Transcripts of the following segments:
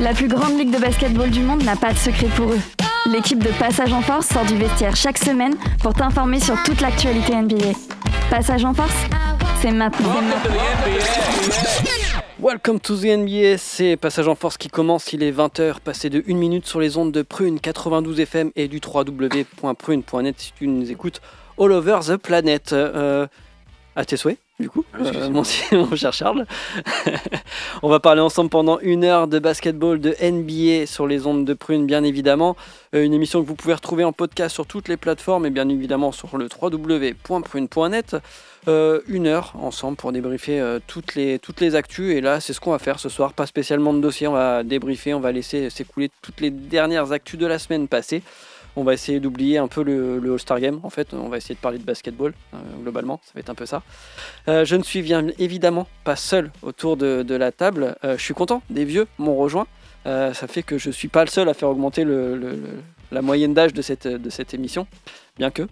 La plus grande ligue de basketball du monde n'a pas de secret pour eux. L'équipe de Passage en Force sort du vestiaire chaque semaine pour t'informer sur toute l'actualité NBA. Passage en Force, c'est maintenant. Welcome to the NBA, c'est Passage en Force qui commence, il est 20h, passé de 1 minute sur les ondes de Prune 92 FM et du www.prune.net si tu nous écoutes all over the planet. Euh, à tes souhaits, du coup, euh, mon, mon cher Charles. On va parler ensemble pendant une heure de basketball, de NBA sur les ondes de Prune, bien évidemment. Euh, une émission que vous pouvez retrouver en podcast sur toutes les plateformes et bien évidemment sur le www.prune.net. Euh, une heure ensemble pour débriefer toutes, les, toutes les actus. Et là, c'est ce qu'on va faire ce soir. Pas spécialement de dossier, on va débriefer, on va laisser s'écouler toutes les dernières actus de la semaine passée. On va essayer d'oublier un peu le, le All-Star Game, en fait. On va essayer de parler de basketball, euh, globalement. Ça va être un peu ça. Euh, je ne suis bien évidemment pas seul autour de, de la table. Euh, je suis content, des vieux m'ont rejoint. Ça fait que je suis pas le seul à faire augmenter le- le- le- la moyenne d'âge de cette, de cette émission. Bien que.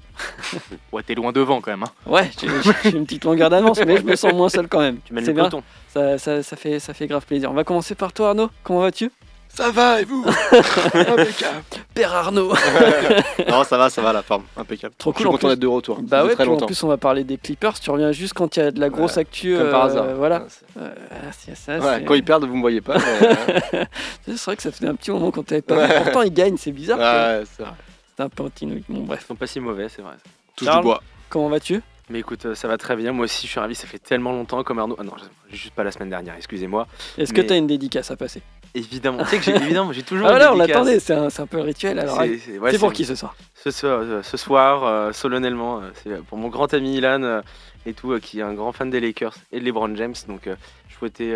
Ouais, t'es loin devant quand même. Hein. Ouais, j'ai une petite longueur d'avance, mais je me sens moins seul quand même. Tu mènes le bien, ça, ça, ça fait, ça fait grave plaisir. On va commencer par toi Arnaud, comment vas-tu? Ça va et vous Impeccable. Père Arnaud Non, ça va, ça va, la forme. Impeccable. Trop Je suis cool, en content d'être de retour. Bah Ça ouais, très puis en plus on va parler des Clippers, tu reviens juste quand il y a de la grosse actu. Comme par euh, hasard. Voilà. Ouais, Euh, ça, Ouais, quand ils perdent, vous me voyez pas. mais, euh, c'est vrai que ça fait un petit moment qu'on t'avait pas vu. Pourtant ils gagnent, c'est bizarre. ouais, c'est vrai. C'est un peu antinouille. Bon bref. Ils sont pas si mauvais, c'est vrai. Touche Charles du bois. Comment vas-tu? Mais écoute, ça va très bien. Moi aussi, je suis ravi. Ça fait tellement longtemps comme Arnaud. Ah non, j'ai juste pas la semaine dernière, excusez-moi. Est-ce que tu as une dédicace à passer? Évidemment. tu sais que j'ai évidemment, j'ai toujours. Ah on l'attendait, c'est un, c'est un peu rituel. Alors, C'est- c'est ouais, c'est pour qui ce soir? Ce soir, euh, ce soir euh, solennellement, euh, c'est pour mon grand ami Ilan euh, et tout, qui est un grand fan des Lakers et de LeBron James. Donc, je souhaitais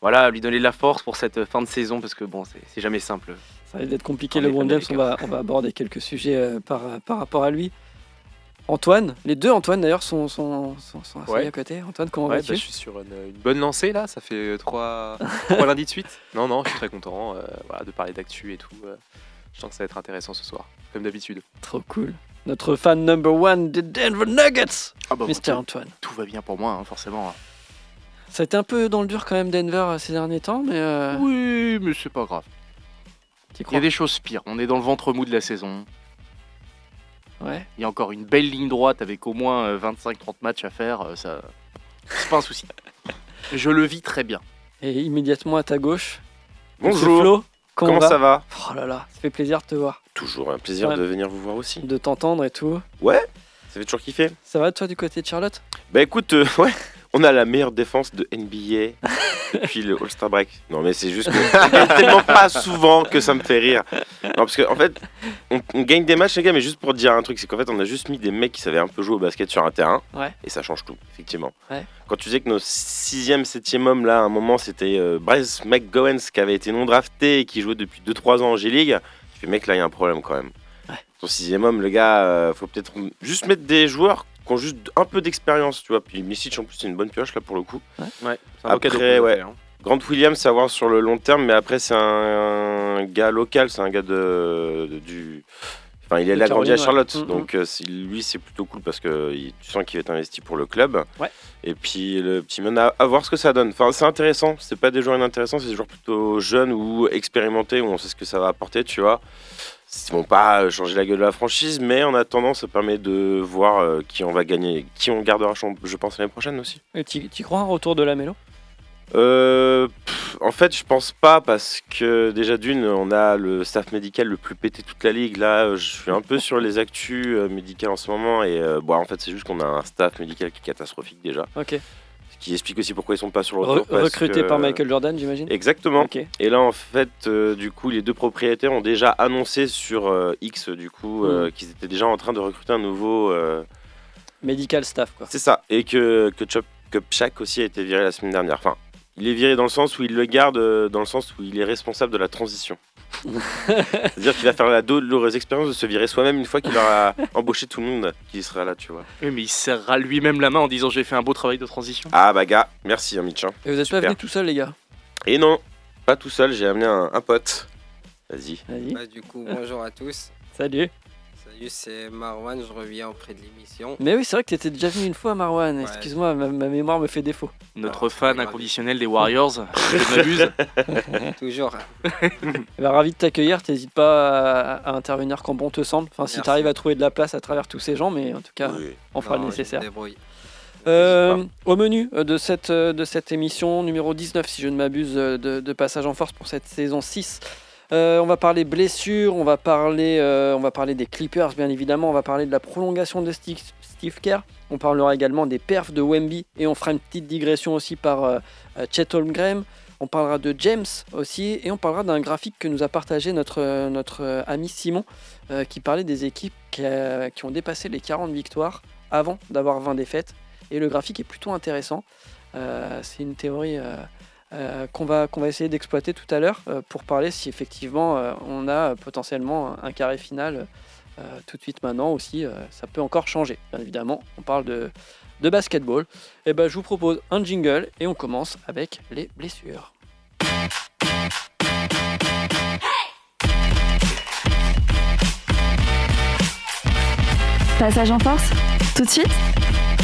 voilà, lui donner de la force pour cette fin de saison parce que bon, c'est c'est jamais simple. Ça risque d'être compliqué, LeBron James. On va, on va aborder quelques sujets par, par rapport à lui. Antoine, les deux Antoine d'ailleurs sont, sont, sont, sont assis Ouais. à côté. Antoine, comment Ouais, vas-tu bah, je suis sur une, une bonne lancée là, ça fait trois, trois lundis de suite. Non, non, je suis très content euh, voilà, de parler d'actu et tout. euh. je sens que ça va être intéressant ce soir, comme d'habitude. Trop cool. Notre fan number one des Denver Nuggets, Ah bah, Mr. tout, Antoine. tout va bien pour moi, hein, forcément. Ça a été un peu dans le dur quand même Denver euh, ces derniers temps, mais euh, Oui, mais c'est pas grave. Il y a des choses pires. On est dans le ventre mou de la saison. Ouais. Il y a encore une belle ligne droite avec au moins euh, 25-30 matchs à faire. euh, ça, c'est pas un souci. Je le vis très bien. Et immédiatement à ta gauche, Bonjour, Flo, comment, comment va ça va? Oh là là, ça fait plaisir de te voir, Toujours un plaisir Ouais. de venir vous voir aussi. de t'entendre et tout. Ouais, ça fait toujours kiffer. Ça va toi du côté de Charlotte? Bah écoute, euh, ouais, on a la meilleure défense de NBA depuis le All-Star Break. Non mais c'est juste que gagne tellement pas souvent que ça me fait rire. Non parce qu'en en fait, on, on gagne des matchs les gars, mais juste pour dire un truc, c'est qu'en fait on a juste mis des mecs qui savaient un peu jouer au basket sur un terrain. Ouais. Et ça change tout, effectivement. Ouais. Quand tu disais que nos sixième, septième hommes là, à un moment c'était euh, Bryce McGowens qui avait été non drafté et qui jouait depuis 2-3 ans en G-League, tu fais mec là il y a un problème quand même. Ouais. Ton sixième homme, le gars, euh, faut peut-être juste mettre des joueurs qui ont juste un peu d'expérience, tu vois. Puis Misic en plus c'est une bonne pioche là pour le coup. Ouais, c'est un cadeau Après, nous ouais. hein. Grant Williams, à voir sur le long terme, mais après c'est un, un gars local, c'est un gars de, de- du. Enfin, il est là grandi à ouais. Charlotte, Mm, mm. donc euh, c'est- lui c'est plutôt cool parce que il- tu sens qu'il va être investi pour le club. Ouais. Et puis le petit man, à, à voir ce que ça donne. Enfin, c'est intéressant. C'est pas des joueurs inintéressants, c'est des joueurs plutôt jeunes ou expérimentés où on sait ce que ça va apporter, tu vois. Ils vont pas changer la gueule de la franchise, mais en attendant, ça permet de voir euh, qui on va gagner, qui on gardera, je pense, l'année prochaine aussi. Et Tu crois un retour de la mélo Euh, pff, en fait, je pense pas parce que déjà d'une, on a le staff médical le plus pété de toute la ligue. Là, euh, je suis un peu sur les actus euh, médicales en ce moment et euh, bon, en fait, c'est juste qu'on a un staff médical qui est catastrophique déjà, Ok. Qui explique aussi pourquoi ils sont pas sur le Re- retour. recruté que- par Michael Jordan, j'imagine Exactement. Et là, en fait, euh, du coup, les deux propriétaires ont déjà annoncé sur euh, X, du coup, Mm. euh, qu'ils étaient déjà en train de recruter un nouveau. euh, Medical staff, quoi. C'est ça. Et que, que Chop aussi a été viré la semaine dernière. Enfin, il est viré dans le sens où il le garde, euh, dans le sens où il est responsable de la transition. C'est-à-dire qu'il va faire la douloureuse expérience de se virer soi-même une fois qu'il aura embauché tout le monde qui sera là, tu vois. Oui, mais il serrera lui-même la main en disant j'ai fait un beau travail de transition. Ah bah gars, merci hein, Mitch. hein. Et vous êtes Super. pas venus tout seul, les gars? Et non, pas tout seul, j'ai amené un, un pote. Vas-y. Vas-y. Bah, du coup, bonjour à tous. Salut. Salut. C'est Marwan, je reviens auprès de l'émission. Mais oui, c'est vrai que tu étais déjà venu une fois, Marwan. Ouais. Excuse-moi, ma, ma mémoire me fait défaut. Notre fan inconditionnel des Warriors, je m'abuse. Toujours. Eh ben, ravi de t'accueillir. T'hésites pas à, à intervenir quand bon te semble. Enfin, si Merci. tu arrives à trouver de la place à travers tous ces gens, mais en tout cas, Oui. on fera Non, le nécessaire. débrouille. Euh, au menu euh, de cette, euh, de cette émission numéro 19, si je ne m'abuse, de, de Passage en Force pour cette saison 6. Euh, on va parler blessures, on va parler, euh, on va parler des Clippers bien évidemment, on va parler de la prolongation de Steve, Kerr, on parlera également des perfs de Wemby et on fera une petite digression aussi par euh, Chet Holmgren. On parlera de James aussi et on parlera d'un graphique que nous a partagé notre, ami Simon euh, qui parlait des équipes qui, ont dépassé les 40 victoires avant d'avoir 20 défaites. Et le graphique est plutôt intéressant. C'est une théorie euh, qu'on va, essayer d'exploiter tout à l'heure euh, pour parler si effectivement euh, on a potentiellement un carré final tout de suite maintenant aussi. ça peut encore changer, bien évidemment. On parle de, de basketball. Et ben, je vous propose un jingle et on commence avec les blessures. Passage en force Tout de suite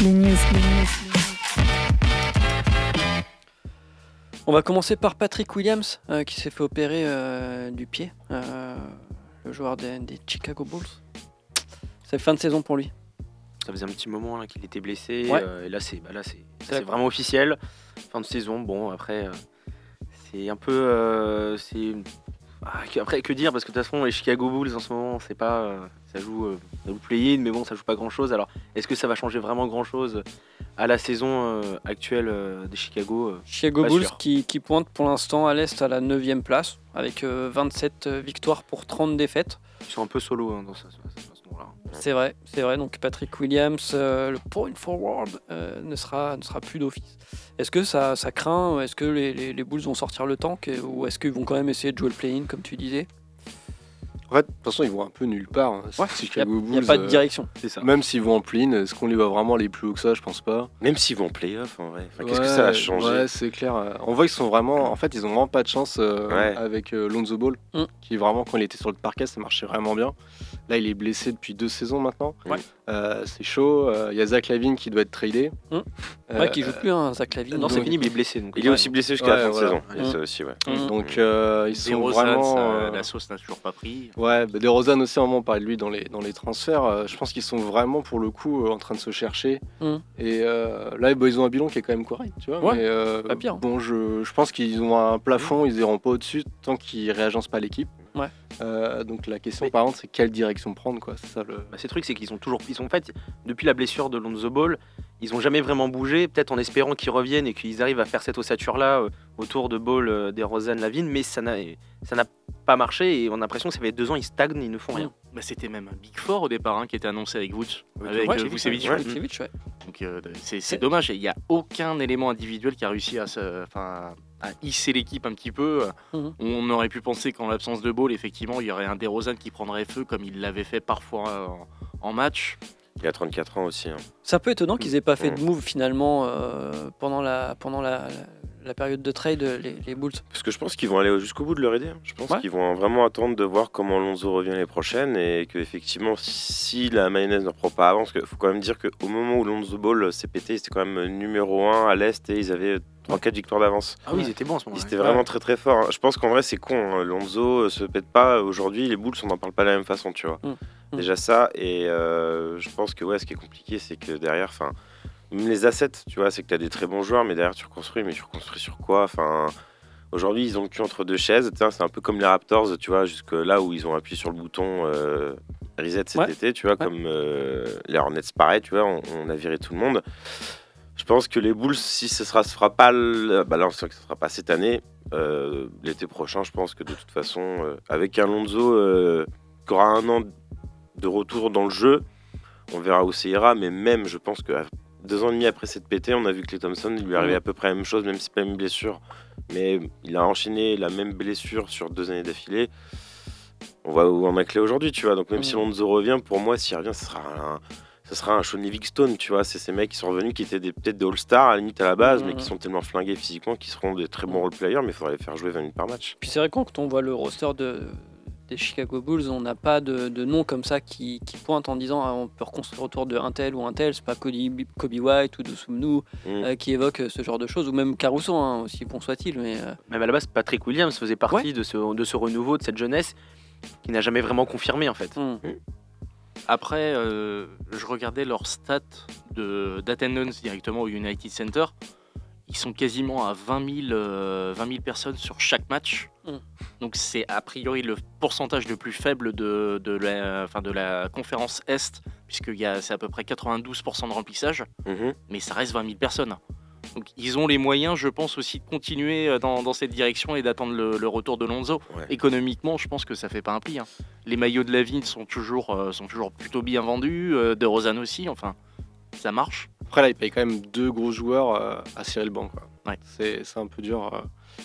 Les news. On va commencer par Patrick Williams euh, qui s'est fait opérer euh, du pied, euh, le joueur des, des Chicago Bulls. C'est fin de saison pour lui. Ça faisait un petit moment là, qu'il était blessé. Ouais. et là, c'est bah, là, c'est vraiment officiel. Fin de saison. Bon, après, c'est un peu. c'est après, que dire Parce que de toute façon, les Chicago Bulls en ce moment, c'est pas. euh, ça joue euh, ça joue play-in, mais bon, ça joue pas grand-chose. Alors, est-ce que ça va changer vraiment grand-chose à la saison euh, actuelle euh, des Chicago euh? Chicago Pas Bulls qui, qui pointe pour l'instant à l'Est à la 9 place avec euh, 27 victoires pour 30 défaites. Ils sont un peu solo hein, dans ce C'est vrai, c'est vrai. Donc Patrick Williams, euh, le point forward, euh, ne, sera, ne sera plus d'office. Est-ce que ça, ça craint Est-ce que les, les- les Bulls vont sortir le tank Ou est-ce qu'ils vont quand même essayer de jouer le play-in comme tu disais? En fait, de toute façon, ils vont un peu nulle part. hein. Ouais, Il n'y a, pas de euh, direction. C'est ça. Même s'ils vont en play est-ce qu'on les voit vraiment aller plus haut que ça? Je pense pas. Même s'ils vont en playoff en vrai. Enfin, Qu'est-ce que ça va changer Ouais, c'est clair. On voit qu'ils sont vraiment. En fait, ils ont vraiment pas de chance euh, Ouais. avec euh, Lonzo Ball, Mm. qui vraiment, quand il était sur le parquet, ça marchait vraiment bien. Là, il est blessé depuis deux saisons maintenant. Ouais. Euh, c'est chaud. Euh, Il y a Zach Lavine qui doit être tradé. Mm. Euh, Ouais, qui joue plus, hein, Zach Lavine. Non, c'est mais il est blessé. Donc, Il est aussi blessé jusqu'à la Ouais, fin de voilà. saison. Il y a Mm. ça aussi, ouais. Mm. Donc, euh, ils sont vraiment. ça, euh, la sauce n'a toujours pas pris. Ouais, bah, aussi, à un moment, on parlait de lui dans les, dans les transferts. Euh, je pense qu'ils sont vraiment, pour le coup, euh, en train de se chercher. Et euh, là, bah, ils ont un bilan qui est quand même correct, tu vois. Ouais, mais, euh, pas pire. Bon, je, je pense qu'ils ont un plafond, ils iront pas au-dessus tant qu'ils réagencent pas l'équipe. Ouais. Euh, donc la question, Mais- par contre, c'est quelle direction prendre, quoi. C'est ça le. Bah, ces trucs, c'est qu'ils ont toujours. Ils sont en fait, depuis la blessure de Lonzo Ball, ils ont jamais vraiment bougé, peut-être en espérant qu'ils reviennent et qu'ils arrivent à faire cette ossature-là euh, autour de Ball, euh, des Rosanne, Lavine, mais ça n'a ça n'a pas marché et on a l'impression que ça fait deux ans, ils stagnent, ils ne font rien. Bah, C'était même un Big Four au départ hein, qui était annoncé avec Vooch, avec Ouais, euh, Vucevic. ouais. Vucevic, ouais. Donc euh, c'est dommage, il n'y a aucun élément individuel qui a réussi à, se, enfin, à hisser l'équipe un petit peu. Mhm. On aurait pu penser qu'en l'absence de Ball, effectivement, il y aurait un DeRozan qui prendrait feu comme il l'avait fait parfois en, en match. Il a 34 ans aussi. hein. C'est un peu étonnant qu'ils aient pas fait de move finalement euh, pendant, la, pendant la, période de trade, les, les Bulls. Parce que je pense qu'ils vont aller jusqu'au bout de leur idée. Je pense Ouais. qu'ils vont vraiment attendre de voir comment Lonzo revient les prochaines et que effectivement, si la mayonnaise ne reprend pas avant, parce qu'il faut quand même dire qu'au moment où Lonzo Ball s'est pété, c'était quand même numéro 1 à l'Est et ils avaient 3-4 victoires d'avance. Ah oui, ils étaient bons en ce moment. Ils étaient vraiment très très forts. hein. Je pense qu'en vrai, c'est con. hein. Lonzo euh, se pète pas. Aujourd'hui, les Bulls, on n'en parle pas de la même façon, tu vois. Mm. Mm. Déjà ça. Et euh, je pense que ouais, ce qui est compliqué, c'est que derrière, enfin, même les assets, tu vois, c'est que tu as des très bons joueurs, mais derrière, tu reconstruis. Mais tu reconstruis sur quoi? Enfin. Aujourd'hui, ils ont le cul entre deux chaises. C'est un peu comme les Raptors, tu vois, jusque là où ils ont appuyé sur le bouton euh, reset cet Ouais. été, tu vois, comme euh, les Hornets, pareil, tu vois, on, on a viré tout le monde. Je pense que les Bulls, si ce sera, se fera pas, le- bah là on sait que ce sera pas cette année, euh, l'été prochain, je pense que de toute façon, euh, avec un Lonzo euh, qui aura un an de retour dans le jeu, on verra où ça ira. Mais même, je pense que deux ans et demi après cette pété, on a vu que les Thompson, il lui arrivait à peu près la même chose, même si c'est pas une blessure. Mais il a enchaîné la même blessure sur deux années d'affilée. On voit où on a clé aujourd'hui, tu vois. Donc même si. Lonzo revient, pour moi, s'il revient, ce sera un, ce sera un Sean Livingstone, tu vois. C'est ces mecs qui sont revenus, qui étaient peut-être des All-Stars à la limite à la base, Mhm. mais qui sont tellement flingués physiquement qu'ils seront des très bons role-players, mais il faudrait les faire jouer 20 minutes par match. Puis c'est vrai que quand on voit le roster de, des Chicago Bulls, on n'a pas de, de nom comme ça qui, qui pointe en disant ah, on peut reconstruire autour de un tel ou un tel. C'est pas Kobe, Kobe White ou de Sumnu Mm. euh, qui évoque ce genre de choses, ou même Caruso, hein, aussi bon soit-il. Mais euh, Même à la base, Patrick Williams faisait partie de, ce, de ce renouveau, de cette jeunesse qui n'a jamais vraiment confirmé en fait. hmm. Après, euh, je regardais leurs stats de- d'attendance directement au United Center. Ils sont quasiment à 20 000, euh, 20 000 personnes sur chaque match. Mm. Donc c'est a priori le pourcentage le plus faible de, de la, enfin, de la conférence Est, puisque c'est à peu près 92% de remplissage, Mhm. mais ça reste 20 000 personnes. Donc ils ont les moyens, je pense, aussi de continuer euh, dans, dans cette direction et d'attendre le, le retour de Lonzo. Ouais. Économiquement, je pense que ça fait pas un pli. hein. Les maillots de la vigne sont toujours, euh, sont toujours plutôt bien vendus, euh, de Rosanne aussi, enfin, ça marche. Après, là, il paye quand même deux gros joueurs euh, à banc. Quoi. Ouais. C'est un peu dur.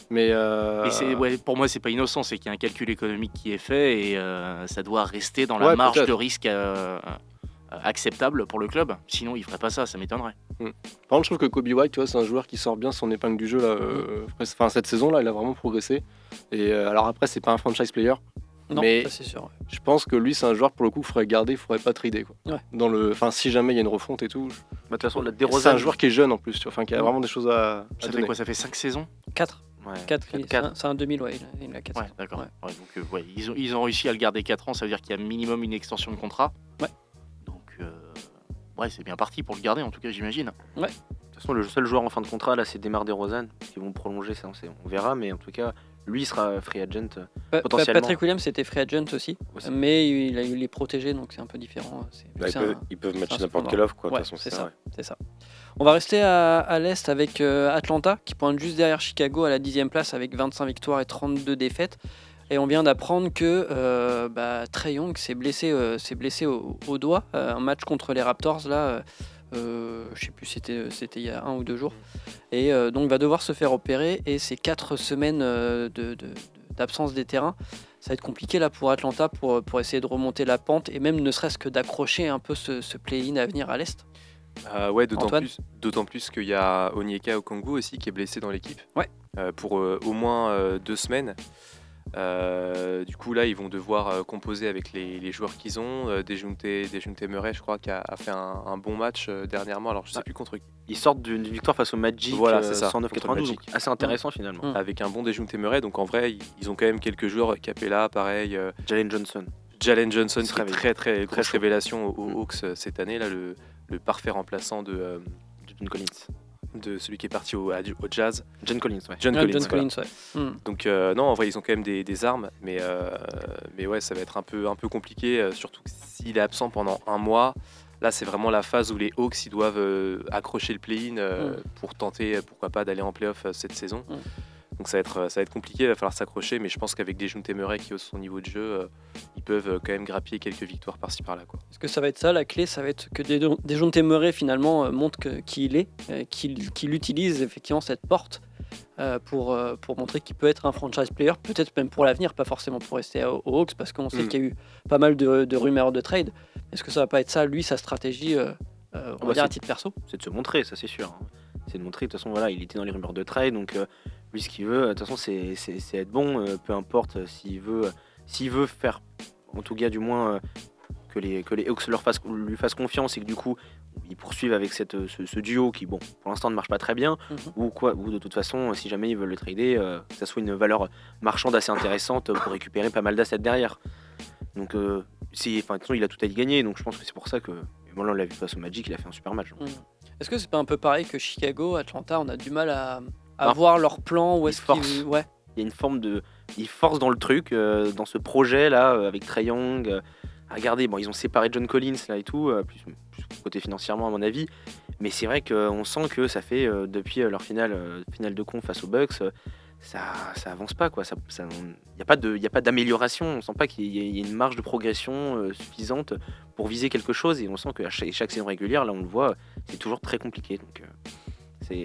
Mais. Et c'est, ouais, pour moi, c'est pas innocent, c'est qu'il y a un calcul économique qui est fait et ça doit rester dans la marge de risque acceptable pour le club. Sinon, il ferait pas ça, ça m'étonnerait. Par contre, je trouve que Kobe White, tu vois, c'est un joueur qui sort bien son épingle du jeu. Là, euh, presque- enfin, cette saison-là, il a vraiment progressé. Et euh, alors après, c'est pas un franchise player. non, Mais- ça c'est sûr. ouais. Je pense que lui, c'est un joueur pour le coup, qu'il faudrait garder, il faudrait pas trader. Quoi. Ouais. Dans le, enfin, si jamais il y a une refonte et tout. Bah, De toute façon, la C'est un joueur qui est jeune en plus, tu vois, enfin, qui a Ouais. vraiment des choses à, à Ça fait donner. quoi Ça fait 5 saisons? 4. ouais, 4, quatre- c'est un- c'est un 2000, ouais, il a, il a 4. Ouais, d'accord. Ouais. Ouais, donc, euh, ouais, ils, ont, ils ont réussi à le garder 4 ans, ça veut dire qu'il y a minimum une extension de contrat. Ouais. Euh, ouais, c'est bien parti pour le garder, en tout cas, j'imagine. De toute façon, le seul joueur en fin de contrat là, c'est Demar DeRozan. Qu'ils vont prolonger, ça, on, sait- on verra. Mais en tout cas, lui sera free agent. euh, Pa- Potentiellement. Patrick Williams était free agent aussi, Aussi. mais il, a, il est protégé, donc c'est un peu différent. C'est- Bah, ils, peuvent, un- ils peuvent matcher n'importe quelle offre, quoi. De Ouais, toute façon, c'est ça, c'est ça. On va rester à, à l'Est avec euh, Atlanta qui pointe juste derrière Chicago à la dixième place avec 25 victoires et 32 défaites. Et on vient d'apprendre que euh, bah, Trey Young s'est blessé, euh, s'est blessé au, au doigt. Euh, un match contre les Raptors, là, euh, je sais plus, c'était, c'était il y a un ou deux jours. Et donc va devoir se faire opérer. Et ces quatre semaines de- d'absence des terrains, ça va être compliqué là pour Atlanta pour, pour essayer de remonter la pente et même ne serait-ce que d'accrocher un peu ce, ce play-in à venir à l'Est. Euh, ouais, d'autant Antoine plus, d'autant plus qu'il y a Onyeka Okongu aussi qui est blessé dans l'équipe. Ouais. Euh, pour euh, au moins deux semaines. Euh, du coup, là, ils vont devoir euh, composer avec les, les joueurs qu'ils ont. Euh, Murray, je crois, qui a, a fait un, un bon match euh, dernièrement. Alors, je sais Ouais. plus contre qui. Ils sortent d'une victoire face au Magic, Voilà, euh, c'est ça, 109-92. contre le donc Magic. assez intéressant finalement. Mm. Avec un bon Dejounte Murray. Donc, en vrai, ils, ils ont quand même quelques joueurs. Capella, pareil. euh, Jalen Johnson. Jalen Johnson, qui est très, très grosse révélation aux, Mm. Hawks cette année. Là, le, le parfait remplaçant de, euh, John Collins. De celui qui est parti au, Jazz. John Collins, ouais. John Ah, Collins. John voilà. Collins, ouais. Hmm. Donc euh, non, en vrai, ils ont quand même des, des armes, mais, euh, mais ouais, ça va être un peu, un peu compliqué, euh, surtout s'il est absent pendant un mois. Là, c'est vraiment la phase où les Hawks ils doivent euh, accrocher le play-in euh, Mm. pour tenter, pourquoi pas, d'aller en playoff euh, cette saison. Mm. Donc ça va, être, ça va être compliqué, il va falloir s'accrocher, mais je pense qu'avec des Junte Murray qui haussent son niveau de jeu, euh, ils peuvent euh, quand même grappiller quelques victoires par-ci par-là. Est-ce que ça va être ça la clé? Ça va être que des, des finalement euh, montrent que- qui il est, euh, qu'il utilise effectivement cette porte euh, pour, euh, pour montrer qu'il peut être un franchise player, peut-être même pour l'avenir, pas forcément pour rester aux aux Hawks, parce qu'on sait Mm. qu'il y a eu pas mal de, de rumeurs de trade. Est-ce que ça va pas être ça, lui, sa stratégie, euh, euh, on va bah, dire à titre perso? c'est de se montrer, ça c'est sûr. hein. C'est de montrer, de toute façon, voilà, il était dans les rumeurs de trade, donc euh, lui, ce qu'il veut, de toute façon, c'est c'est- c'est être bon, euh, peu importe euh, s'il veut, euh, s'il veut faire, en tout cas, du moins, euh, que les, que les Hawks leur fassent, lui fassent confiance et que du coup, ils poursuivent avec cette, ce, ce duo qui, bon, pour l'instant ne marche pas très bien, Mhm. ou quoi, ou de toute façon, si jamais ils veulent le trader, euh, que ça soit une valeur marchande assez intéressante pour récupérer pas mal d'assets derrière. Donc, euh, c'est- enfin, de toute façon, il a tout à y gagner, donc je pense que c'est pour ça que, bon, là, on l'a vu face au Magic, il a fait un super match. Est-ce que c'est pas un peu pareil que Chicago, Atlanta, on a du mal à, à Non. voir leur plan Où est-ce qu'ils... Ouais. il y a une forme de. Ils forcent dans le truc, euh, dans ce projet là, euh, avec Trey Young. euh, regardez, bon, ils ont séparé John Collins là et tout, euh, plus, plus côté financièrement à mon avis. Mais c'est vrai qu'on sent que ça fait depuis leur finale, finale de con face aux Bucks, ça, ça avance pas quoi. Ça, ça- n'y a pas de, y a pas d'amélioration. On sent pas qu'il y, y ait une marge de progression euh, suffisante pour viser quelque chose. Et on sent que chaque, chaque saison régulière, là on le voit, c'est toujours très compliqué. Donc, euh,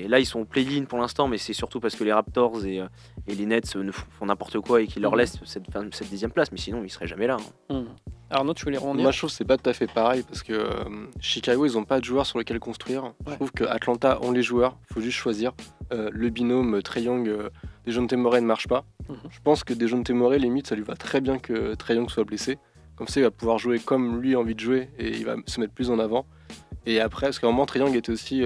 là ils sont au play-in pour l'instant, mais c'est surtout parce que les Raptors et, euh, et les Nets ne font n'importe quoi et qu'ils leur Mhm. laissent cette, fin- cette dixième place. Mais sinon, ils seraient jamais là. hein. Hmm. Arnaud, tu voulais rebondir? Moi, je trouve que c'est pas tout à fait pareil parce que euh, Chicago, ils ont pas de joueurs sur lesquels construire. Je trouve que Atlanta ont les joueurs, faut juste choisir. Euh, le binôme Trey Young, euh, Dejounte Murray ne marche pas. Mhm. Je pense que Dejounte Murray, limite, ça lui va très bien que Trae Young soit blessé. Comme ça, il va pouvoir jouer comme lui a envie de jouer et il va se mettre plus en avant. Et après, parce qu'à un moment, Young était aussi.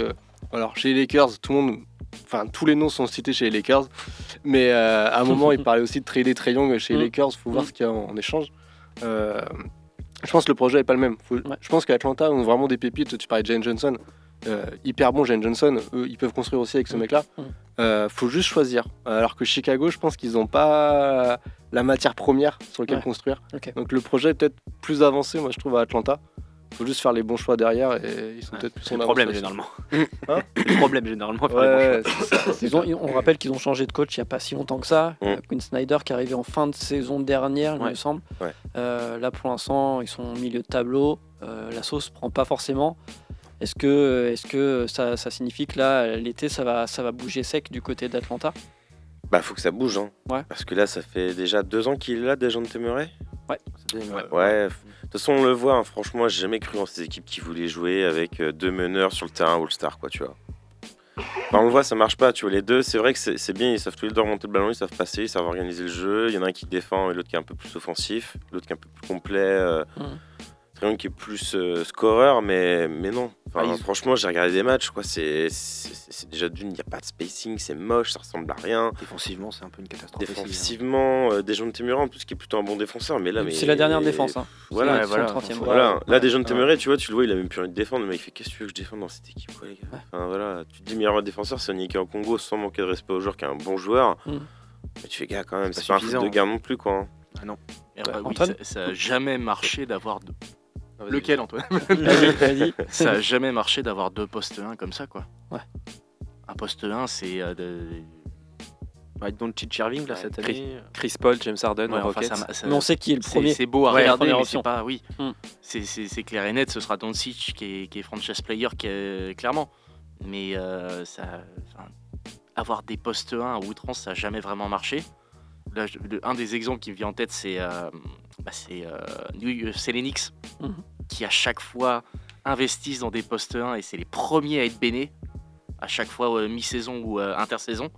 Alors, chez les Lakers, tout le monde. Enfin, tous les noms sont cités chez les Lakers. Mais euh, à un moment, il parlait aussi de trader Trae Young chez les Mhm. Lakers. faut voir Mhm. ce qu'il y a en, en échange. Euh, je pense que le projet n'est pas le même. Faut- Je pense qu'Atlanta ont vraiment des pépites. Tu parlais de Jane Johnson. Euh, hyper bon, Jane Johnson. Eux, ils peuvent construire aussi avec ce Mhm. mec-là. Faut juste choisir. Alors que Chicago, je pense qu'ils n'ont pas la matière première sur laquelle Ouais. construire. Donc le projet est peut-être plus avancé, moi je trouve, à Atlanta. Faut juste faire les bons choix derrière et ils sont peut-être plus C'est en le problème généralement. Hein le problème généralement. Ouais, Ils ont- on rappelle qu'ils ont changé de coach il n'y a pas si longtemps que ça. Mm. Quinn Snyder qui est arrivé en fin de saison dernière, il me semble. Ouais. Euh, là pour l'instant, ils sont au milieu de tableau. Euh, la sauce prend pas forcément. Est-ce que, est que ça, ça signifie que là, l'été, ça va, ça va bouger sec du côté d'Atlanta? Bah, faut que ça bouge, hein. Ouais. Parce que là, ça fait déjà deux ans qu'il est là, déjà, de Murray. Ouais. Ouais, f- de toute façon, on le voit. hein, Franchement, j'ai jamais cru en ces équipes qui voulaient jouer avec euh, deux meneurs sur le terrain All-Star, quoi, tu vois. Enfin, on le voit, ça marche pas, tu vois. Les deux, c'est vrai que c'est bien, ils savent tous les deux remonter le ballon, ils savent passer, ils savent organiser le jeu. Il y en a un qui défend et l'autre qui est un peu plus offensif, l'autre qui est un peu plus complet. Euh, Mhm. Qui est plus euh, scoreur, mais, mais non. Enfin, Ah, ils- Franchement, j'ai regardé des matchs, quoi. C'est c'est- c'est déjà d'une, il n'y a pas de spacing, c'est moche, ça ressemble à rien. Défensivement, c'est un peu une catastrophe. aussi, hein. Défensivement, euh, Dejounte Murray en plus qui est plutôt un bon défenseur, mais là, mais C'est la dernière défense. Hein. Voilà, voilà, 30e. voilà. Ouais. Là, Ouais. Murray, tu vois, tu le vois, il a même plus envie de défendre. Mec, il fait Qu'est-ce que tu veux que je défende dans cette équipe, quoi, les gars Enfin, voilà. Tu te dis meilleur défenseur, c'est Onyeka en Congo sans manquer de respect au joueur qui est un bon joueur. Mm. Mais tu fais, gars, quand même, C'est c'est pas pas un foot de guerre non plus, quoi. hein. Et après, oui, Antoine ça- ça n'a jamais marché d'avoir deux. Ah, Lequel, Antoine. Ça n'a jamais marché d'avoir deux postes 1 comme ça, quoi. Ouais. Un poste 1, c'est. euh, de- Ouais, Doncic Irving là Ouais, cette Chris- année. James Paul, James Harden, Ouais, enfin, ça m'a- ça- Mais on sait qui est le c'est- premier. C'est beau à Ouais, regarder, mais c'est pas. Oui. Hmm. C'est- C'est c'est clair et net, ce sera Doncic qui est, qui est franchise player, qui est- clairement. Mais euh, ça, avoir des postes 1 à outrance, ça n'a jamais vraiment marché. Là, je- le- un des exemples qui me vient en tête, c'est euh, bah, c'est, euh, Mhm. qui à chaque fois investissent dans des postes 1 et c'est les premiers à être bénés, à chaque fois euh, mi-saison ou euh, intersaison.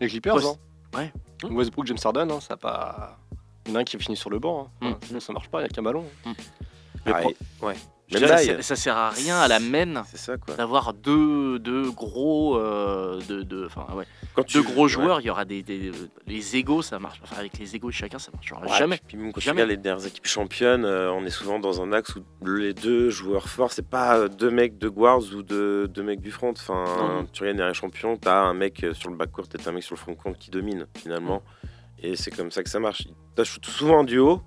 Les Clippers, Post- hein. Ouais. Westbrook, James Harden, hein, ça pas. Il y en a un qui finit sur le banc. hein. Enfin, Mm. Sinon, ça marche pas, il n'y a qu'un ballon. Pro- ouais. Même ça, sert à rien à la quoi. d'avoir deux, deux gros euh, de, de- enfin, ouais, Quand tu- deux gros ouais. joueurs il y aura des, des- les égaux ça marche enfin, avec les égaux de chacun ça marchera Ouais, jamais Puis même quand Jamais. tu regardes les dernières équipes championnes, euh, on est souvent dans un axe où les deux joueurs forts, c'est pas euh, deux mecs de guards ou deux, deux mecs du front. Enfin, Non. tu regardes les champions, t'as un mec sur le backcourt et t'as un mec sur le front court qui domine finalement. Et c'est comme ça que ça marche. T'as souvent en duo,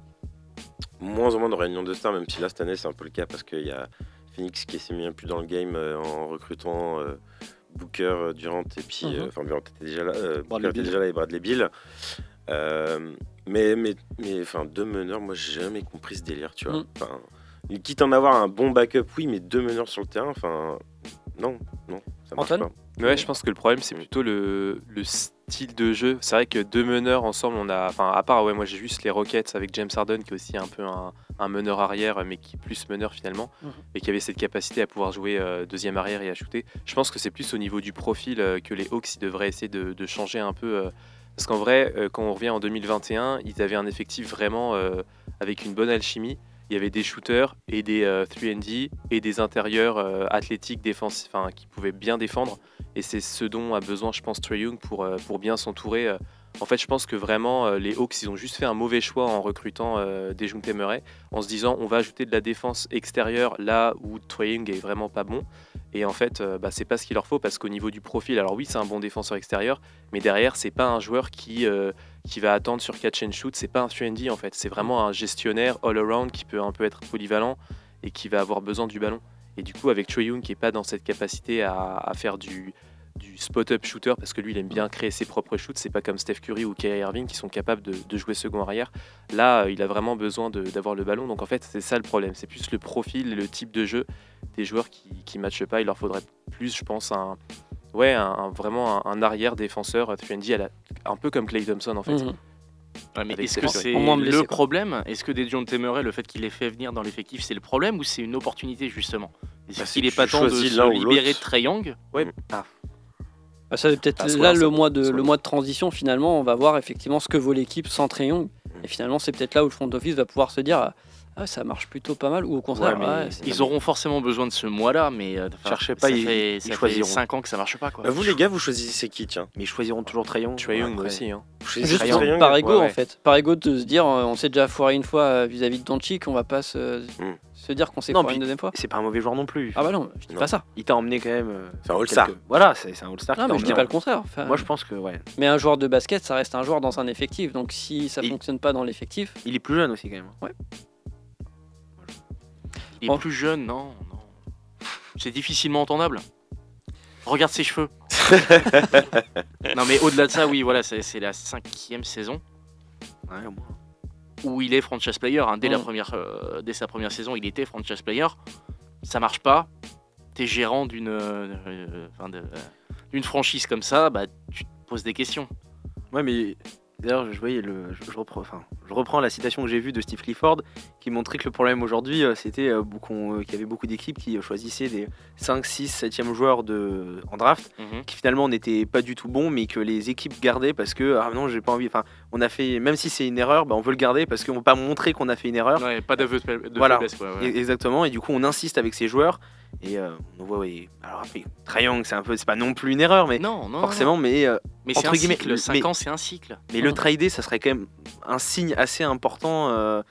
moins ou moins dans réunion de stars, même si là cette année c'est un peu le cas parce qu'il y a Phoenix qui s'est mis un peu dans le game euh, en recrutant euh, Booker, euh, Durant et puis. Mhm. Enfin, Durant était déjà là, euh, Booker était déjà là et Bradley Bill. Euh, mais, mais, mais enfin, deux meneurs, moi j'ai jamais compris ce délire, tu vois. Mm. Enfin, quitte à en avoir un bon backup, oui, mais deux meneurs sur le terrain, enfin, non, non, ça marche Antoine pas. Ouais, je pense que le problème, c'est plutôt le, le style de jeu. C'est vrai que deux meneurs ensemble, on a. Enfin, à part, ouais, moi j'ai juste les Rockets avec James Harden, qui est aussi un peu un, un meneur arrière, mais qui est plus meneur finalement, Mhm. et qui avait cette capacité à pouvoir jouer euh, deuxième arrière et à shooter. Je pense que c'est plus au niveau du profil euh, que les Hawks ils devraient essayer de, de changer un peu. euh, parce qu'en vrai, quand on revient en 2021, ils avaient un effectif vraiment avec une bonne alchimie. Il y avait des shooters et des euh, 3D et des intérieurs euh, athlétiques défensifs, qui pouvaient bien défendre. Et c'est ce dont a besoin, je pense, Trey Young pour, euh, pour bien s'entourer. euh. En fait, je pense que vraiment, euh, les Hawks, ils ont juste fait un mauvais choix en recrutant euh, Dejounte Murray, en se disant on va ajouter de la défense extérieure là où Trey Young est vraiment pas bon. Et en fait, euh, bah, c'est pas ce qu'il leur faut parce qu'au niveau du profil, alors oui, c'est un bon défenseur extérieur, mais derrière, c'est pas un joueur qui, euh, qui va attendre sur catch and shoot. C'est pas un 3D en fait. C'est vraiment un gestionnaire all around qui peut un peu être polyvalent et qui va avoir besoin du ballon. Et du coup, avec Choi Young qui est pas dans cette capacité à, faire du, spot-up shooter, parce que lui, il aime bien créer ses propres shoots, c'est pas comme Steph Curry ou Kyrie Irving qui sont capables de, jouer second arrière. Là, euh, il a vraiment besoin d'avoir le ballon. Donc en fait, c'est ça le problème. C'est plus le profil le type de jeu des joueurs qui qui matchent pas. Il leur faudrait plus, je pense, un, ouais, un, un- vraiment un, un arrière défenseur 3D, à la- un peu comme Clay Thompson en fait. Mhm. Ouais, mais est-ce que c'est le quoi. problème? Est-ce que Dejounte Murray, le fait qu'il ait fait venir dans l'effectif, c'est le problème ou c'est une opportunité justement? Est-ce Bah, qu'il est pas tu temps de se libérer de Trae Young? Ouais. Bah, Ah, ça va peut-être Ah, là le mois de soit le l'autre. mois de transition finalement, on va voir effectivement ce que vaut l'équipe sans Trayon. Mm. Et finalement, c'est peut-être là où le front office va pouvoir se dire ah, ça marche plutôt pas mal ou au contraire. ah, Ils auront forcément besoin de ce mois-là, mais euh, Cherchez pas, ça ils- fait, ils ça fait choisiront. 5 ans que ça marche pas. Quoi. Bah, vous les gars, vous choisissez qui tiens? Mais ils choisiront toujours Trayon. Trae Young Après, aussi. Hein. Juste par ego ouais, ouais. en fait, par ego de se dire euh, on s'est déjà foiré une fois euh, vis-à-vis de Doncic, on va pas se, Mm. se dire qu'on s'est foiré puis- une deuxième fois. C'est pas un mauvais joueur non plus. Ah bah non, je dis Non. pas ça. Il t'a emmené quand même. euh, C'est un All-Star. quelques- Voilà, c'est un All-Star. Non mais je dis pas le contraire. Enfin, Moi, je pense que ouais. Mais un joueur de basket, ça reste un joueur dans un effectif. Donc si ça fonctionne pas dans l'effectif, Il est plus jeune aussi quand même. Il est Oh. plus jeune, non, non. C'est difficilement entendable. Regarde ses cheveux. non, mais au-delà de ça, oui, voilà, c'est la cinquième saison Ouais, au moins. où il est franchise player. hein. Dès, la Mm. première, euh, dès sa première saison, il était franchise player. Ça marche pas. T'es gérant d'une euh, euh, franchise comme ça, bah, tu te poses des questions. Ouais, mais d'ailleurs, je voyais le, je, je reprends, enfin, je reprends la citation que j'ai vue de Steve Clifford qui montrait que le problème aujourd'hui, euh, c'était euh, euh, qu'il y avait beaucoup d'équipes qui choisissaient des 5, 6, 7e joueurs de, en draft Mhm. qui finalement n'étaient pas du tout bons, mais que les équipes gardaient parce que ah non, j'ai pas envie. Enfin, on a fait, même si c'est une erreur, bah, on veut le garder parce qu'on veut pas montrer qu'on a fait une erreur. Ouais, pas d'aveu de, de Voilà. faiblesse. quoi, ouais. Et- Exactement, et du coup on insiste avec ces joueurs et euh, on voit. ouais, alors Young, c'est un peu, c'est pas non plus une erreur, mais Non, non, non, forcément, mais euh, Mais entre un guillemets, cycle. le- 5 mais- ans, c'est un cycle. mais le trader, ça serait quand même un signe assez important. euh,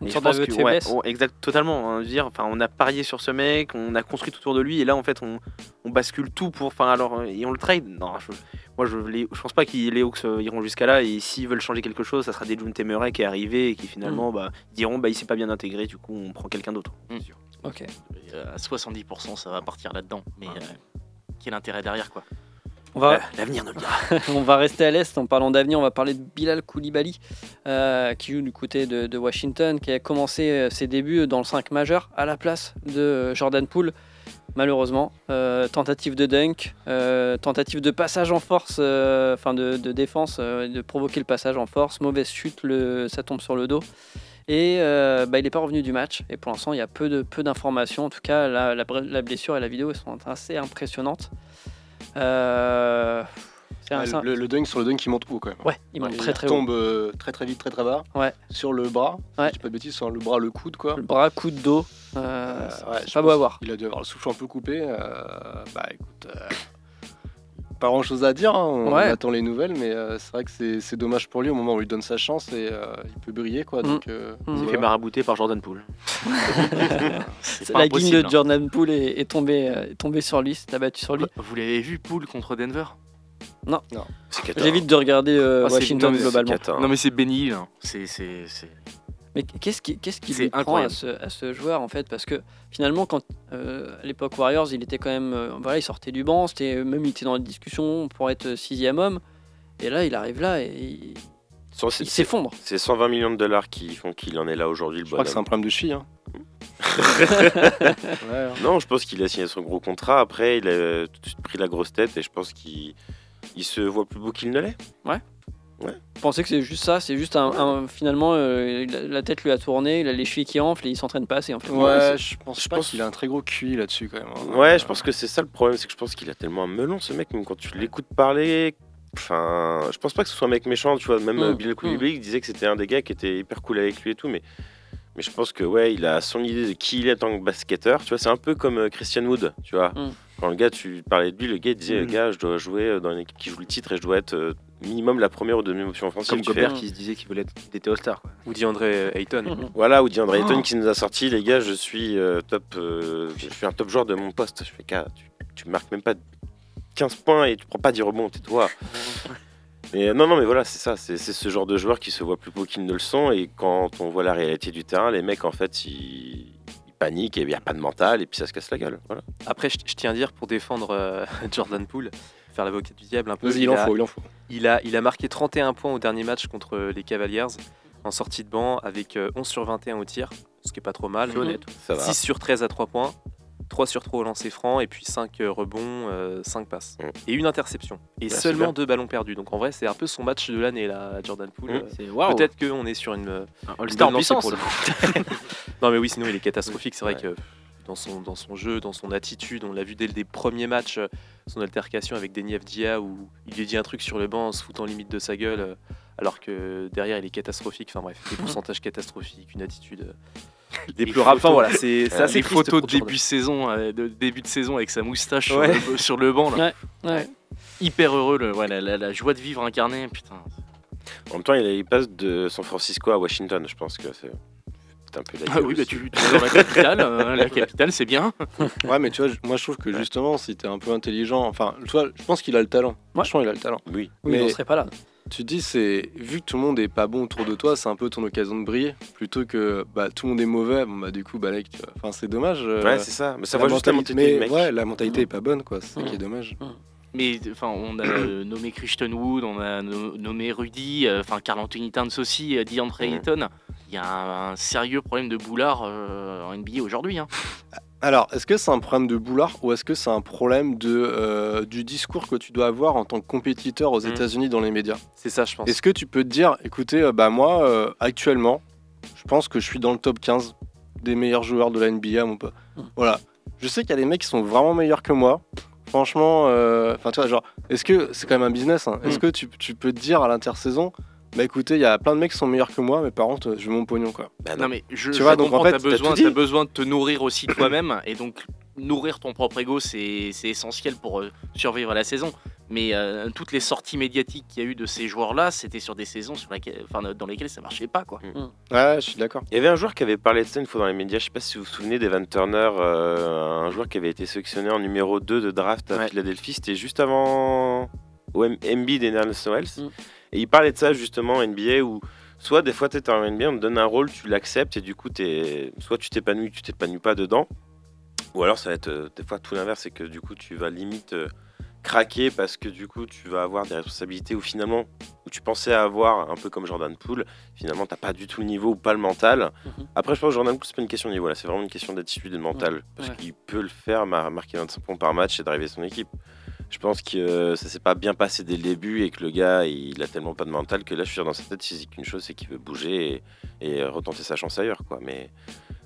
Une sorte de que- ouais, faiblesse. exact, totalement. hein, je veux dire, enfin, on a parié sur ce mec, on a construit tout autour de lui, et là, en fait, on, on bascule tout pour. Enfin, alors, euh, et on le trade. Non, je, moi, je, les, je pense pas que les Hawks iront jusqu'à là. Et s'ils veulent changer quelque chose, ça sera des June Temeray qui est arrivé et qui Mm. finalement bah, diront, bah, il s'est pas bien intégré, du coup, on prend quelqu'un d'autre. Mm. Ok. Euh, À 70%, ça va partir là-dedans. Mais euh, quel intérêt derrière, quoi? On va, Euh, L'avenir nous le dira. on va rester à l'est en parlant d'avenir. On va parler de Bilal Koulibaly euh, qui joue du côté de, de Washington, qui a commencé ses débuts dans le 5 majeur à la place de Jordan Poole. Malheureusement, Euh, tentative de dunk, euh, tentative de passage en force, enfin de, de défense, de provoquer le passage en force, mauvaise chute, le, ça tombe sur le dos. Et euh, bah, il n'est pas revenu du match. Et pour l'instant, il y a peu de peu d'informations. En tout cas, la, la blessure et la vidéo sont assez impressionnantes. Euh, c'est un- le, le dunk sur le dunk, il monte haut quand même. Ouais, il monte Ouais, très très haut. tombe euh, très très vite, très très bas. Ouais. Sur le bras. si Ouais. Dis pas de bêtises, sur le bras, le coude quoi. Le bras, coup de dos. c'est ouais, pas beau à voir. Il a dû avoir le souffle un peu coupé. bah écoute, pas grand chose à dire. hein, On Ouais. attend les nouvelles, mais euh, c'est vrai que c'est c'est dommage pour lui au moment où on lui donne sa chance et euh, il peut briller quoi. Mm. Donc, euh, Mm. Il s'est fait marabouter par Jordan Poole. La guigne de hein. Jordan Poole est, est tombée, euh, est tombée sur lui, s'est abattu sur lui. Vous l'avez vu, Poole contre Denver? C'est Qatar. J'évite de regarder euh, Ah, c'est- Washington non, mais c'est globalement. Non, mais c'est Benny Hill. hein. C'est. Mais qu'est-ce qui, qu'est-ce qui lui prend à incroyable. ce, à ce joueur en fait? Parce que finalement, quand euh, à l'époque Warriors, il était quand même, euh, voilà, il sortait du banc, c'était euh, même il était dans la discussion pour être sixième homme. Et là, il arrive là et il, s'effondre. C'est 120 millions de dollars qui font qu'il en est là aujourd'hui, le Je crois que c'est un problème de cheville. hein. Non, je pense qu'il a signé son gros contrat. Après, il a tout de suite pris la grosse tête et je pense qu'il il se voit plus beau qu'il ne l'est. Vous pensez que c'est juste ça C'est juste un, un- finalement, euh, la tête lui a tourné, il a les chevilles qui enflent et il s'entraîne pas assez en fait. Ouais, je pense je pas pense- qu'il a un très gros QI là-dessus quand même. hein. Ouais, je pense que c'est ça le problème, c'est que je pense qu'il a tellement un melon ce mec, même quand tu l'écoutes parler. Enfin, je pense pas que ce soit un mec méchant, tu vois. Même Mm, euh, Bill Koulibaly disait que c'était un des gars qui était hyper cool avec lui et tout, mais. Mais je pense que ouais, il a son idée de qui il est en tant que basketteur. Tu vois, c'est un peu comme euh, Christian Wood, tu vois. Mm. Quand le gars, tu parlais de lui, le gars disait, Mm. gars, je dois jouer dans une équipe qui joue le titre et je dois être euh, minimum la première ou deuxième option offensive. Comme Gobert qui se disait qu'il voulait être était All-Star. Ou DeAndre Ayton. Mhm. Voilà, ou DeAndre Oh. Ayton qui nous a sorti, les gars, je suis euh, top, euh, je suis un top joueur de mon poste. Je fais, gars, tu, tu marques même pas 15 points et tu prends pas 10 rebonds, tais-toi. Mais euh, non, non, mais voilà, c'est ça, c'est c'est ce genre de joueurs qui se voient plus beaux qu'ils ne le sont. Et quand on voit la réalité du terrain, les mecs, en fait, ils, ils paniquent et il n'y a pas de mental et puis ça se casse la gueule. Voilà. Après, je, je tiens à dire pour défendre euh, Jordan Poole, faire l'avocat du diable un peu. Vas-y, il en a, faut, il en faut. il, a, il a marqué 31 points au dernier match contre les Cavaliers en sortie de banc avec euh, 11 sur 21 au tir, ce qui est pas trop mal. C'est honnête. Ça va. 6 sur 13 à 3 points, 3 sur 3 au lancer franc et puis 5 rebonds, 5 passes. Mm. Et une interception. Et Bah, seulement deux ballons perdus. Donc en vrai, c'est un peu son match de l'année là, Jordan Poole. Mm. Euh, C'est waouh. Peut-être qu'on est sur une, un All-Star puissance. pour le non mais oui, sinon il est catastrophique. C'est vrai Ouais. que dans son, dans son jeu, dans son attitude, on l'a vu dès les premiers matchs, euh, son altercation avec Denis Avdia où il lui dit un truc sur le banc en se foutant limite de sa gueule, euh, alors que derrière il est catastrophique. Enfin bref, des pourcentages catastrophiques, une attitude euh, déplorable. Enfin voilà, c'est c'est assez les photos de début, saison, euh, de début de saison avec sa moustache Ouais. sur, le, sur le banc. Là. Ouais, ouais. Hyper heureux, le, ouais, la, la- la joie de vivre incarnée. Putain. En même temps, il, passe de San Francisco à Washington. Je pense que c'est un peu la Ah oui, bah, tu, tu es dans la capitale, euh, la capitale c'est bien. Ouais, mais tu vois, je- moi je trouve que justement, si t'es un peu intelligent, enfin, tu vois, je pense qu'il a le talent. Franchement, il a le talent. Oui. Oui, Mais- on serait pas là. Tu te dis, c'est vu que tout le monde est pas bon autour de toi, c'est un peu ton occasion de briller, plutôt que bah, tout le monde est mauvais. Bon bah du coup, bah tu vois, enfin c'est dommage. euh, Ouais, c'est ça. Mais ça la voit juste la mentalité- mentalité du mais mec. Ouais, la mentalité est pas bonne, quoi. C'est ça Mm. qui est dommage. Mais enfin, on a euh, nommé Christian Wood, on a no- nommé Rudy, euh, enfin Carl Anthony Towns aussi, euh, DeAndre. Ayton. Il y a un, un sérieux problème de boulard euh, en NBA aujourd'hui. hein. Alors, est-ce que c'est un problème de boulard ou est-ce que c'est un problème de, euh, du discours que tu dois avoir en tant que compétiteur aux Mm. États-Unis dans les médias? C'est ça, je pense. Est-ce que tu peux te dire, écoutez, euh, bah moi, euh, actuellement, je pense que je suis dans le top 15 des meilleurs joueurs de la NBA, mon pote. Mm. Voilà. Je sais qu'il y a des mecs qui sont vraiment meilleurs que moi. Franchement, euh, enfin, tu vois, genre, est-ce que c'est quand même un business hein. Est-ce Mm. que tu, tu peux te dire à l'intersaison, bah écoutez, il y a plein de mecs qui sont meilleurs que moi, mais par contre, je veux mon pognon, quoi. Bah Non mais je, Tu je vois, donc, en fait, t'as besoin, t'as besoin de te nourrir aussi toi-même et donc nourrir ton propre ego c'est c'est essentiel pour euh, survivre à la saison. Mais euh, toutes les sorties médiatiques qu'il y a eu de ces joueurs-là, c'était sur des saisons sur laquelle, enfin, dans lesquelles ça marchait pas quoi. Ouais, je suis d'accord. Il y avait un joueur qui avait parlé de ça une fois dans les médias, je sais pas si vous vous souvenez d'Evan Turner, euh, un joueur qui avait été sélectionné en numéro 2 de draft à Ouais. Philadelphie, c'était juste avant au M- Embiid et Nelson Wells. Mm. Et il parlait de ça justement en NBA où soit des fois tu es en NBA, on te donne un rôle, tu l'acceptes et du coup es, soit tu t'épanouis, tu t'épanouis pas dedans, ou alors ça va être euh, des fois tout l'inverse, c'est que du coup tu vas limite euh, craquer parce que du coup tu vas avoir des responsabilités où finalement où tu pensais avoir un peu comme Jordan Poole finalement t'as pas du tout le niveau ou pas le mental Mhm. après je pense que Jordan Poole c'est pas une question de niveau là c'est vraiment une question d'attitude et de mental parce Ouais. qu'il peut le faire mar- marquer 25 points par match et d'arriver son équipe je pense que euh, ça s'est pas bien passé dès le début et que le gars il a tellement pas de mental que là je suis sûr dans sa tête il sait qu'une chose c'est qu'il veut bouger et, et retenter sa chance ailleurs quoi mais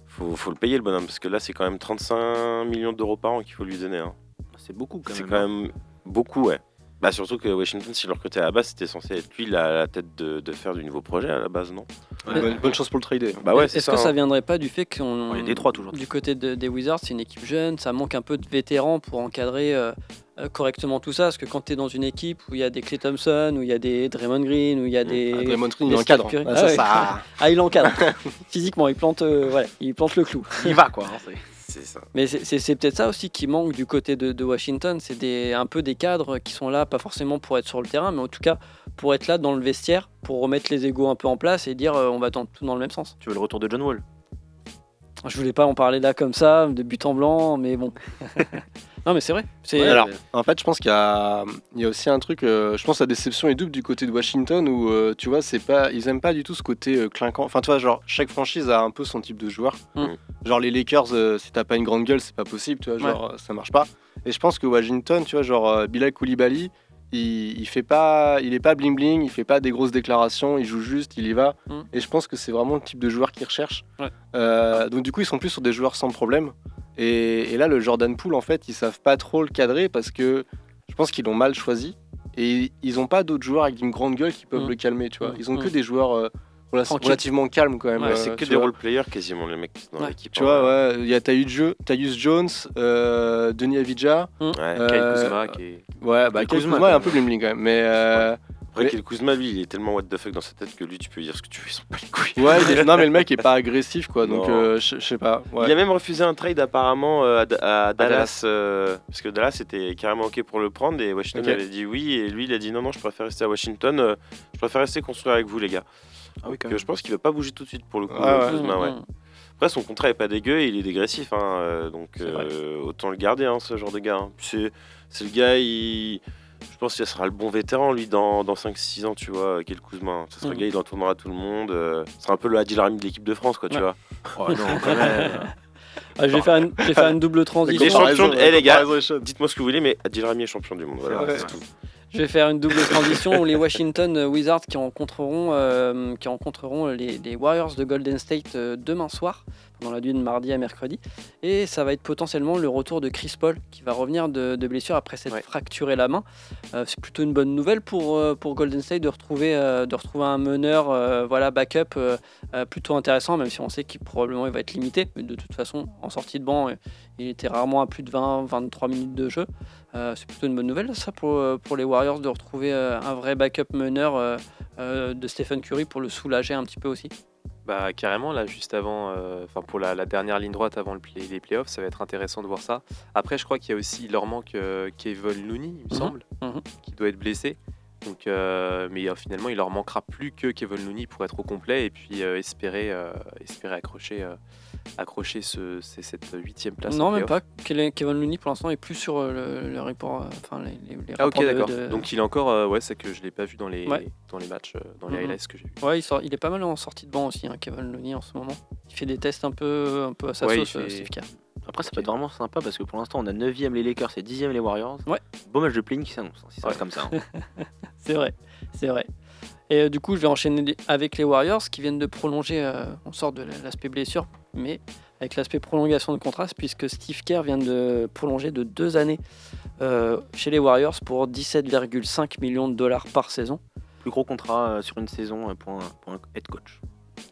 faut, faut le payer le bonhomme parce que là c'est quand même 35 millions d'euros par an qu'il faut lui donner hein. C'est beaucoup quand C'est même. quand hein. même beaucoup, ouais. Bah surtout que Washington, s'il le recrutait à la base, c'était censé être lui la, la tête de, de faire du nouveau projet à la base, non? Bonne, bonne chance pour le trader. Bah ouais, c'est Est-ce que ça hein. viendrait pas du fait qu'on Il y a Détroit, toujours. du côté de- des Wizards, c'est une équipe jeune, ça manque un peu de vétérans pour encadrer euh, euh, correctement tout ça? Parce que quand tu es dans une équipe où il y a des Clay Thompson, où il y a des Draymond Green, où il y a des. Ah, Draymond Green, des il encadre. Curry. Ah, ça, ouais. ça- Ah, il encadre. Physiquement, il plante, euh, voilà, il plante le clou. Il va quoi. hein, c'est- C'est ça. Mais c'est- peut-être ça aussi qui manque du côté de, de Washington. C'est un peu des cadres qui sont là, pas forcément pour être sur le terrain, mais en tout cas pour être là dans le vestiaire, pour remettre les égos un peu en place et dire euh, on va dans, tout dans le même sens. Tu veux le retour de John Wall? Je voulais pas en parler là comme ça, de but en blanc, mais bon. non, mais c'est vrai. C'est Ouais, alors, en fait, je pense qu'il y a, il y a aussi un truc. euh, je pense que la déception est double du côté de Washington où, euh, tu vois, c'est pas, ils aiment pas du tout ce côté euh, clinquant. Enfin, tu vois, genre, chaque franchise a un peu son type de joueur. Mm. Genre, les Lakers, euh, si t'as pas une grande gueule, c'est pas possible, tu vois, genre, ça marche pas. Et je pense que Washington, tu vois, genre, euh, Bilal Koulibaly, il, il fait pas, il est pas bling bling, il fait pas des grosses déclarations, il joue juste, il y va. Mm. Et je pense que c'est vraiment le type de joueur qu'ils recherchent. Ouais. Euh, donc, du coup, ils sont plus sur des joueurs sans problème. Et, et là, le Jordan Poole, en fait, ils savent pas trop le cadrer parce que je pense qu'ils l'ont mal choisi. Et ils ont pas d'autres joueurs avec une grande gueule qui peuvent Mm. le calmer, tu vois. Mm. Ils ont que Mm. des joueurs euh, relativement calmes quand même. Ouais, euh, c'est que des vois. role players quasiment les mecs dans Ouais. l'équipe. Tu hein. vois, ouais, il y a Tyus Jones, euh, Denis Avdija. Ouais. Euh, Kyle Kuzma qui est. Ouais, bah Kyle Kuzma, Kuzma est un peu bling quand même. Mais euh, Après, mais- Kuzma, lui, il est tellement what the fuck dans sa tête que lui, tu peux dire ce que tu veux, ils sont pas les couilles. ouais, il est- non, mais le mec est pas agressif quoi. Donc euh, je sais pas. Ouais. Il a même refusé un trade apparemment euh, à, Da- à Dallas, euh, parce que Dallas était carrément ok pour le prendre et Washington Ok. avait dit oui et lui il a dit non non je préfère rester à Washington, euh, je préfère rester construire avec vous les gars. Ah oui, quand Donc, je pense qu'il va pas bouger tout de suite pour le coup. Ouais, ouais. Kuzma, ouais. Après son contrat est pas dégueu il est dégressif, hein, donc euh, autant le garder hein, ce genre de gars. hein. C'est c'est le gars, il... je pense qu'il sera le bon vétéran lui dans, dans 5-6 ans, tu vois, quel Kuzma. Ça sera le Mm. gars, il entournera tout le monde. euh, ce sera un peu le Adil Rami de l'équipe de France, quoi, tu Ouais. vois. Oh non, quand même. Ah, je vais faire une, je vais faire une double Les transition. champions de- eh, les gars. Dites-moi ce que vous voulez, mais Adil Rami est champion du monde. Voilà, Ouais. c'est tout. Je vais faire une double transition où les Washington Wizards qui rencontreront, euh, qui rencontreront les, les Warriors de Golden State euh, demain soir, dans la nuit de mardi à mercredi. Et ça va être potentiellement le retour de Chris Paul qui va revenir de, de blessure après s'être Ouais. fracturé la main. Euh, c'est plutôt une bonne nouvelle pour, euh, pour Golden State de retrouver, euh, de retrouver un meneur voilà, backup plutôt intéressant, même si on sait qu'il probablement il va être limité. Mais de toute façon, en sortie de banc, il était rarement à plus de 20-23 minutes de jeu. C'est plutôt une bonne nouvelle ça pour, pour les Warriors de retrouver un vrai backup meneur de Stephen Curry pour le soulager un petit peu aussi. Bah carrément là juste avant, euh, enfin pour la, la dernière ligne droite avant le play- les playoffs, ça va être intéressant de voir ça. Après je crois qu'il y a aussi il leur manque euh, Kevin Looney il me Mhm. semble, Mhm. qui doit être blessé. Donc euh, mais finalement il leur manquera plus que Kevin Looney pour être au complet et puis espérer espérer accrocher accrocher ce, c'est- cette huitième place. non, même pas. Kevin Looney pour l'instant est plus sur euh, le, le report, euh, enfin les, les, les Ah ok d'accord. de- Donc il est encore euh, ouais c'est que je l'ai pas vu dans les Ouais. dans les matchs dans les Mhm. highlights que j'ai vu. Ouais, il, sort- il est pas mal en sortie de banc aussi, hein, Kevin Looney en ce moment. Il fait des tests un peu, un peu à sa Ouais, sauce, fait- Steve Kerr. Après, ça peut être vraiment sympa parce que pour l'instant, on a 9ème les Lakers et 10ème les Warriors. Ouais. Beau match de play qui s'annonce, hein, si ça Ouais. reste comme ça. hein. C'est vrai, c'est vrai. Et euh, du coup, je vais enchaîner avec les Warriors qui viennent de prolonger. euh, on sort de l'aspect blessure, mais avec l'aspect prolongation de contrat, puisque Steve Kerr vient de prolonger de deux années euh, chez les Warriors pour 17,5 millions de dollars par saison. Plus gros contrat sur une saison pour un, pour un head coach.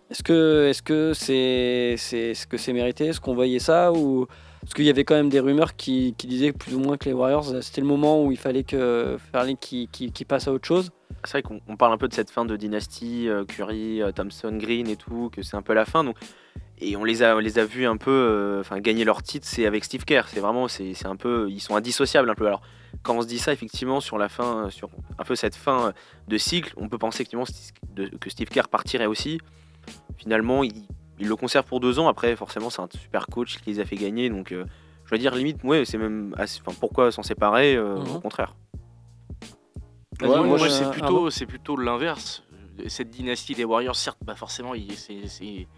Est-ce que est-ce que c'est c'est est-ce que c'est mérité? Est-ce qu'on voyait ça ou parce qu'il y avait quand même des rumeurs qui, qui disaient plus ou moins que les Warriors c'était le moment où il fallait que Fairley qui, qui, qui passe à autre chose. C'est vrai qu'on on parle un peu de cette fin de dynastie, euh, Curry, euh, Thompson, Green et tout, que c'est un peu la fin. Donc, et on les a, on les a vus un peu euh, gagner leur titre, c'est avec Steve Kerr. C'est vraiment, c'est un peu, ils sont indissociables un peu. Alors, quand on se dit ça, effectivement, sur la fin, euh, sur un peu cette fin de cycle, on peut penser effectivement que Steve Kerr partirait aussi. Finalement, il, il le conserve pour deux ans. Après, forcément, c'est un super coach qui les a fait gagner. Donc, je veux dire, limite, ouais, c'est même, assez- pourquoi s'en séparer Mhm. Au contraire. Moi, c'est plutôt, plutôt l'inverse. Cette dynastie des Warriors, certes, bah forcément, c'est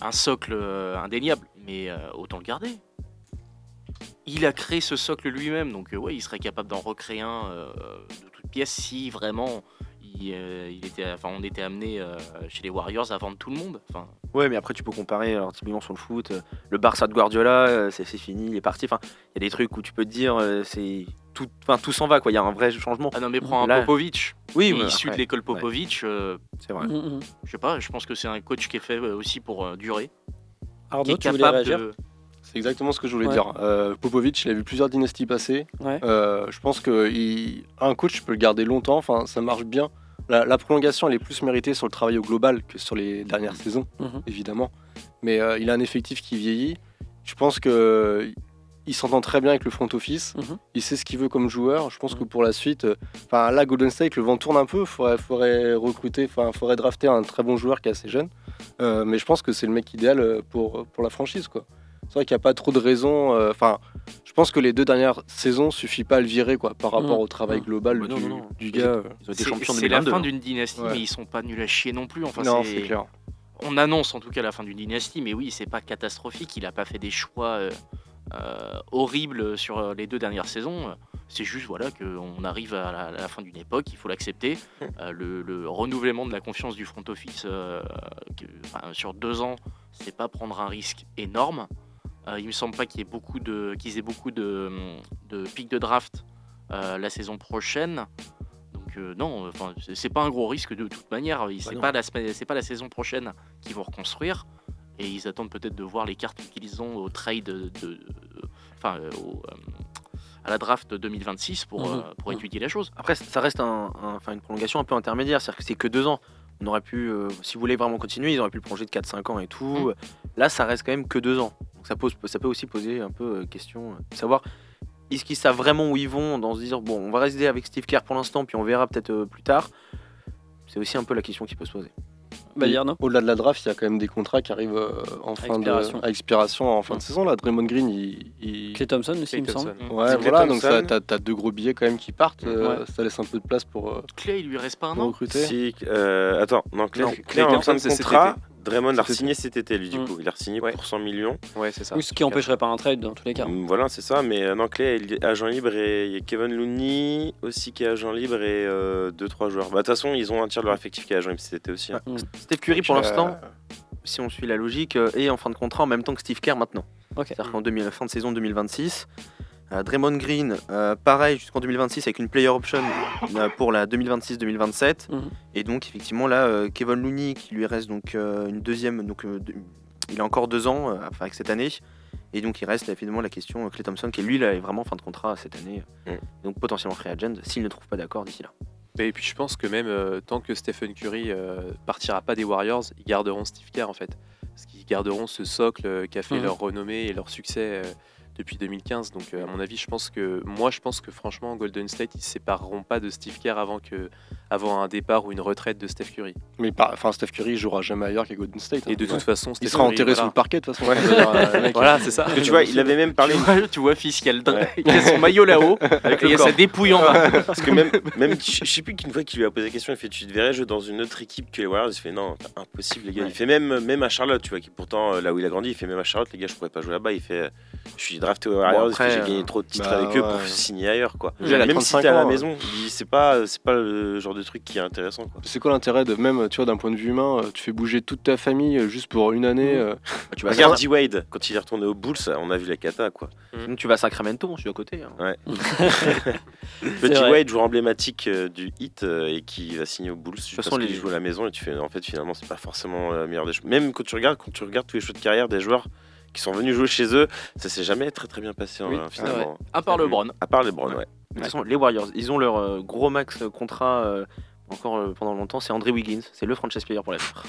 un socle euh, indéniable, mais euh, autant le garder. Il a créé ce socle lui-même, donc euh, ouais, il serait capable d'en recréer un euh, de toute pièce si vraiment il, il était, enfin, on était amené chez les Warriors vendre tout le monde. Enfin, Ouais, mais après, tu peux comparer, alors, typiquement sur le foot, euh, le Barça de Guardiola, euh, c'est c'est fini, il est parti. Enfin, il y a des trucs où tu peux te dire, euh, c'est tout, enfin, tout s'en va, quoi. Il y a un vrai changement. ah non, mais prends un Là- Popovic, Oui, qui mais issu de l'école Popovic. euh, c'est vrai. Mhm, mhm. je sais pas, je pense que c'est un coach qui est fait euh, aussi pour euh, durer, qui Arnaud, est tu voulais capable de. C'est exactement ce que je voulais Ouais. dire. Euh, Popovic, il a vu plusieurs dynasties passer. Ouais. Euh, je pense que il- un coach peut le garder longtemps. Enfin, ça marche bien. La, la prolongation, elle est plus méritée sur le travail au global que sur les dernières saisons, Mhm. évidemment. Mais euh, il a un effectif qui vieillit. Je pense que il s'entend très bien avec le front office. Mhm. Il sait ce qu'il veut comme joueur. Je pense Mhm. que pour la suite, euh, enfin là, Golden State, le vent tourne un peu. Faudrait, faudrait recruter, enfin, faudrait drafter un très bon joueur qui est assez jeune. Euh, mais je pense que c'est le mec idéal euh, pour, pour la franchise, quoi. C'est vrai qu'il n'y a pas trop de raisons. euh, Enfin, je pense que les deux dernières saisons suffit pas à le virer, quoi, par rapport Mhm. au travail global non, du, non, non. du gars. Ils ont été C'est champions c'est la 2022. fin d'une dynastie, Ouais. mais ils sont pas nuls à chier non plus. Enfin, non, c'est- c'est clair. On annonce en tout cas la fin d'une dynastie, mais oui, c'est pas catastrophique. Il a pas fait des choix euh, horribles sur euh, les deux dernières saisons. C'est juste voilà qu'on arrive à la, à la fin d'une époque, il faut l'accepter. Euh, le, le renouvellement de la confiance du front office euh, que- enfin, sur deux ans, c'est pas prendre un risque énorme. Il me semble pas qu'il y ait beaucoup de qu'ils aient beaucoup de, de pics de draft la saison prochaine. Donc non, enfin c'est- c'est pas un gros risque de toute manière. C'est non. pas la c'est pas la saison prochaine qu'ils vont reconstruire et ils attendent peut-être de voir les cartes qu'ils ont au trade de, de- enfin euh, au, à la draft 2026 pour Mhm. euh, pour Mhm. étudier la chose. Après, ça reste un, un- enfin, une prolongation un peu intermédiaire, c'est-à-dire que c'est que deux ans. On aurait pu, euh, si vous voulez vraiment continuer, ils auraient pu le prolonger de 4-5 ans et tout. Mm. Là, ça reste quand même que deux ans. Donc ça, pose, ça peut aussi poser un peu euh, question euh, de savoir est-ce qu'ils savent vraiment où ils vont, dans se dire bon, on va rester avec Steve Kerr pour l'instant, puis on verra peut-être plus tard. C'est aussi un peu la question qui peut se poser. Bah, Au-delà de la draft, il y a quand même des contrats qui arrivent euh, en fin expiration. de, à expiration en fin de Mm. saison. Là, Draymond Green, il, il- Clay Thompson aussi, il me semble. Ouais, voilà, donc t'as, as deux gros billets quand même qui partent. euh, Ouais. Ça laisse un peu de place pour, euh, Clay, il lui reste pas un an. recruter. Si, euh, attends, non, Clay, Non, Clay Thompson, c'est cet contrat. Draymond a C'était- signé cet été, lui, du Mm. coup. Il a signé Ouais. pour 100 millions. Ouais, c'est ça. Oui, ce qui empêcherait pas un trade dans tous les cas. Mm, Voilà, c'est ça. Mais euh, non, Clay il est agent libre et il y a Kevin Looney aussi qui est agent libre et 2-3 joueurs. Bah, De toute façon, ils ont un tiers de leur effectif qui est agent libre cet été aussi. hein. Steph Curry, pour Euh, l'instant, si on suit la logique, euh, est en fin de contrat en même temps que Steve Kerr maintenant. Ok. C'est-à-dire qu'en 2000 fin de saison 2026, euh, Draymond Green, euh, pareil jusqu'en 2026 avec une player option euh, pour la 2026-2027. Mhm. Et donc effectivement là, euh, Kevin Looney qui lui reste donc euh, une deuxième, donc euh, il a encore deux ans euh, enfin, avec cette année. Et donc il reste évidemment la question euh, Clay Thompson qui lui là est vraiment en fin de contrat cette année. Mhm. Donc potentiellement free agent s'il ne trouve pas d'accord d'ici là. Et puis je pense que même euh, tant que Stephen Curry euh, partira pas des Warriors, ils garderont Steve Kerr en fait. Parce qu'ils garderont ce socle euh, qui a fait Mhm. leur renommée et leur succès euh, depuis 2015. Donc euh, à mon avis, je pense que moi je pense que franchement Golden State ils se sépareront pas de Steve Kerr avant que avant un départ ou une retraite de Steph Curry. Mais enfin, Steph Curry jouera jamais ailleurs qu'à Golden State. hein. Et de toute façon, il sera Curry, enterré voilà. sous le parquet de toute façon. Ouais. Euh, Voilà, c'est ça. Parce que tu vois, il avait même parlé. Tu vois, tu vois fiscal, Ouais. il a son maillot là-haut, et il y a sa dépouille en bas. Parce que même, même je sais plus qu'une fois qu'il lui a posé la question, il fait Tu te verrais jouer dans une autre équipe que les Warriors? Il fait Non, impossible, les gars. Ouais. Il fait même, même à Charlotte, tu vois, qui pourtant, euh, là où il a grandi, il fait même à Charlotte, les gars, je pourrais pas jouer là-bas. Il fait Je suis drafté aux Warriors, après, parce que j'ai euh, gagné trop de titres bah, avec eux pour signer ailleurs, quoi. Même si 35 t'es à la maison, dit, c'est pas, c'est pas le genre de truc qui est intéressant, quoi. C'est quoi l'intérêt de même, tu vois, d'un point de vue humain, euh, tu fais bouger toute ta famille euh, juste pour une année. euh, Tu vas, Regarde D-Wade, quand il est retourné aux Bulls, on a vu la cata, quoi. Sinon, tu vas à Sacramento, je suis à côté. hein. Le vrai. D-Wade, joueur emblématique du hit et qui va signer aux Bulls juste façon, parce les- joue à la maison et tu fais en fait finalement c'est pas forcément la meilleure des choses. Même quand tu regardes quand tu regardes tous les choix de carrière des joueurs qui sont venus jouer chez eux, ça s'est jamais très très bien passé Oui, hein, finalement. À part le Bron. À part les Browns, ouais. Les Warriors, ils ont leur euh, gros max contrat euh, encore euh, pendant longtemps, c'est André Wiggins, c'est le franchise player pour l'avenir.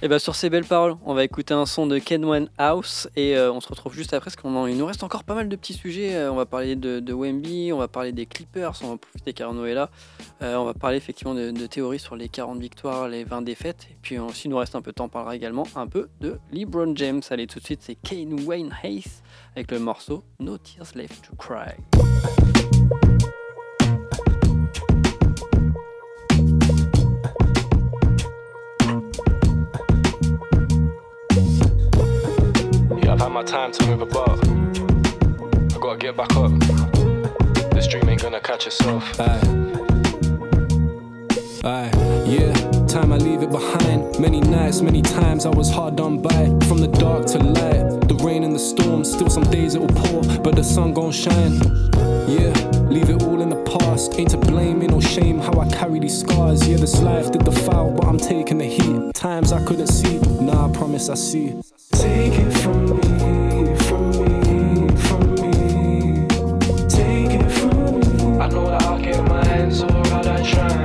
Et bah sur ces belles paroles, on va écouter un son de Ken One House et on se retrouve juste après parce qu'il nous reste encore pas mal de petits sujets. On va parler de, Wemby, on va parler des Clippers, on va profiter qu'Arnaud est là. On va parler effectivement de, théories sur les 40 victoires, les 20 défaites. Et puis s'il nous reste un peu de temps, on parlera également un peu de LeBron James. Allez tout de suite, c'est Kane Wayne Hayes avec le morceau No Tears Left to Cry. Yeah, I've had my time to move above. I gotta get back up. This dream ain't gonna catch itself. Aye. Aye, yeah, time I leave it behind. Many nights, many times I was hard done by. From the dark to light, the rain and the storm. Still some days it will pour, but the sun gon' shine. Yeah, leave it all in the past. Ain't to blame, ain't no shame how I carry these scars. Yeah, this life did the foul, but I'm taking the heat. Times I couldn't see, nah, I promise I see. Take it from me, from me, from me. Take it from me. I know that I'll get mine, so I'll I shine.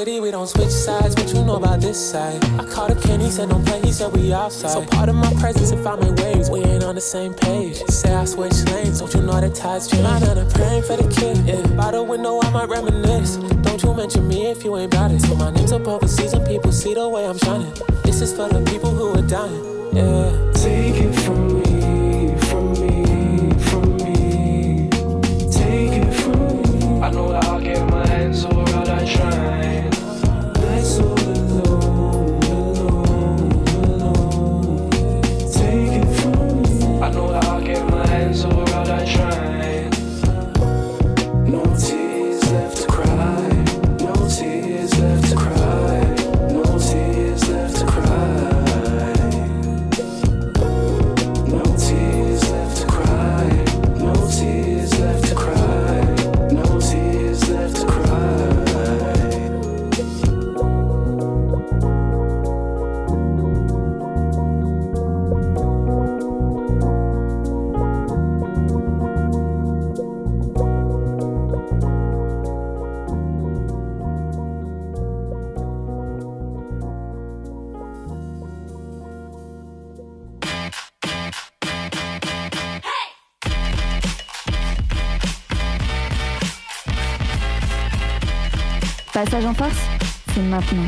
City, we don't switch sides. What you know about this side? I called a Kenny, said don't play. He said we outside. So part of my presence, if I'm in waves, we ain't on the same page. Say I switch lanes, don't you know the tides change? I'm praying for the kid. Yeah, by the window, I might reminisce. Don't you mention me if you ain't bout it. So my name's up overseas and people see the way I'm shining. This is for the people who are dying. Yeah. Take it en force, c'est maintenant.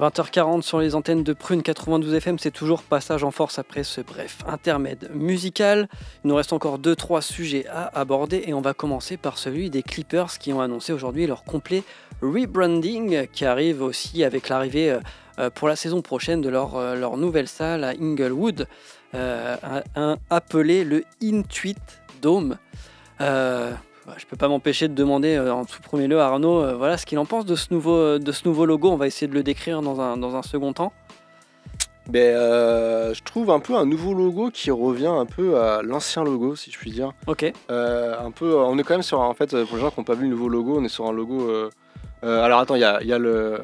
20h40 sur les antennes de Prune 92 FM, c'est toujours passage en force après ce bref intermède musical. Il nous reste encore 2-3 sujets à aborder et on va commencer par celui des Clippers qui ont annoncé aujourd'hui leur complet rebranding qui arrive aussi avec l'arrivée euh, euh, pour la saison prochaine de leur, euh, leur nouvelle salle à Inglewood, euh, un, un- appelé le Intuit Dome. Euh, je peux pas m'empêcher de demander euh, en tout premier lieu à Arnaud euh, voilà, ce qu'il en pense de ce, nouveau, de ce nouveau logo. On va essayer de le décrire dans un, dans un second temps. Ben, euh, je trouve un peu un nouveau logo qui revient un peu à l'ancien logo, si je puis dire. Ok. Euh, un peu, on est quand même sur, en fait, pour les gens qui n'ont pas vu le nouveau logo, on est sur un logo. euh, euh, alors attends, il y a, il y a le,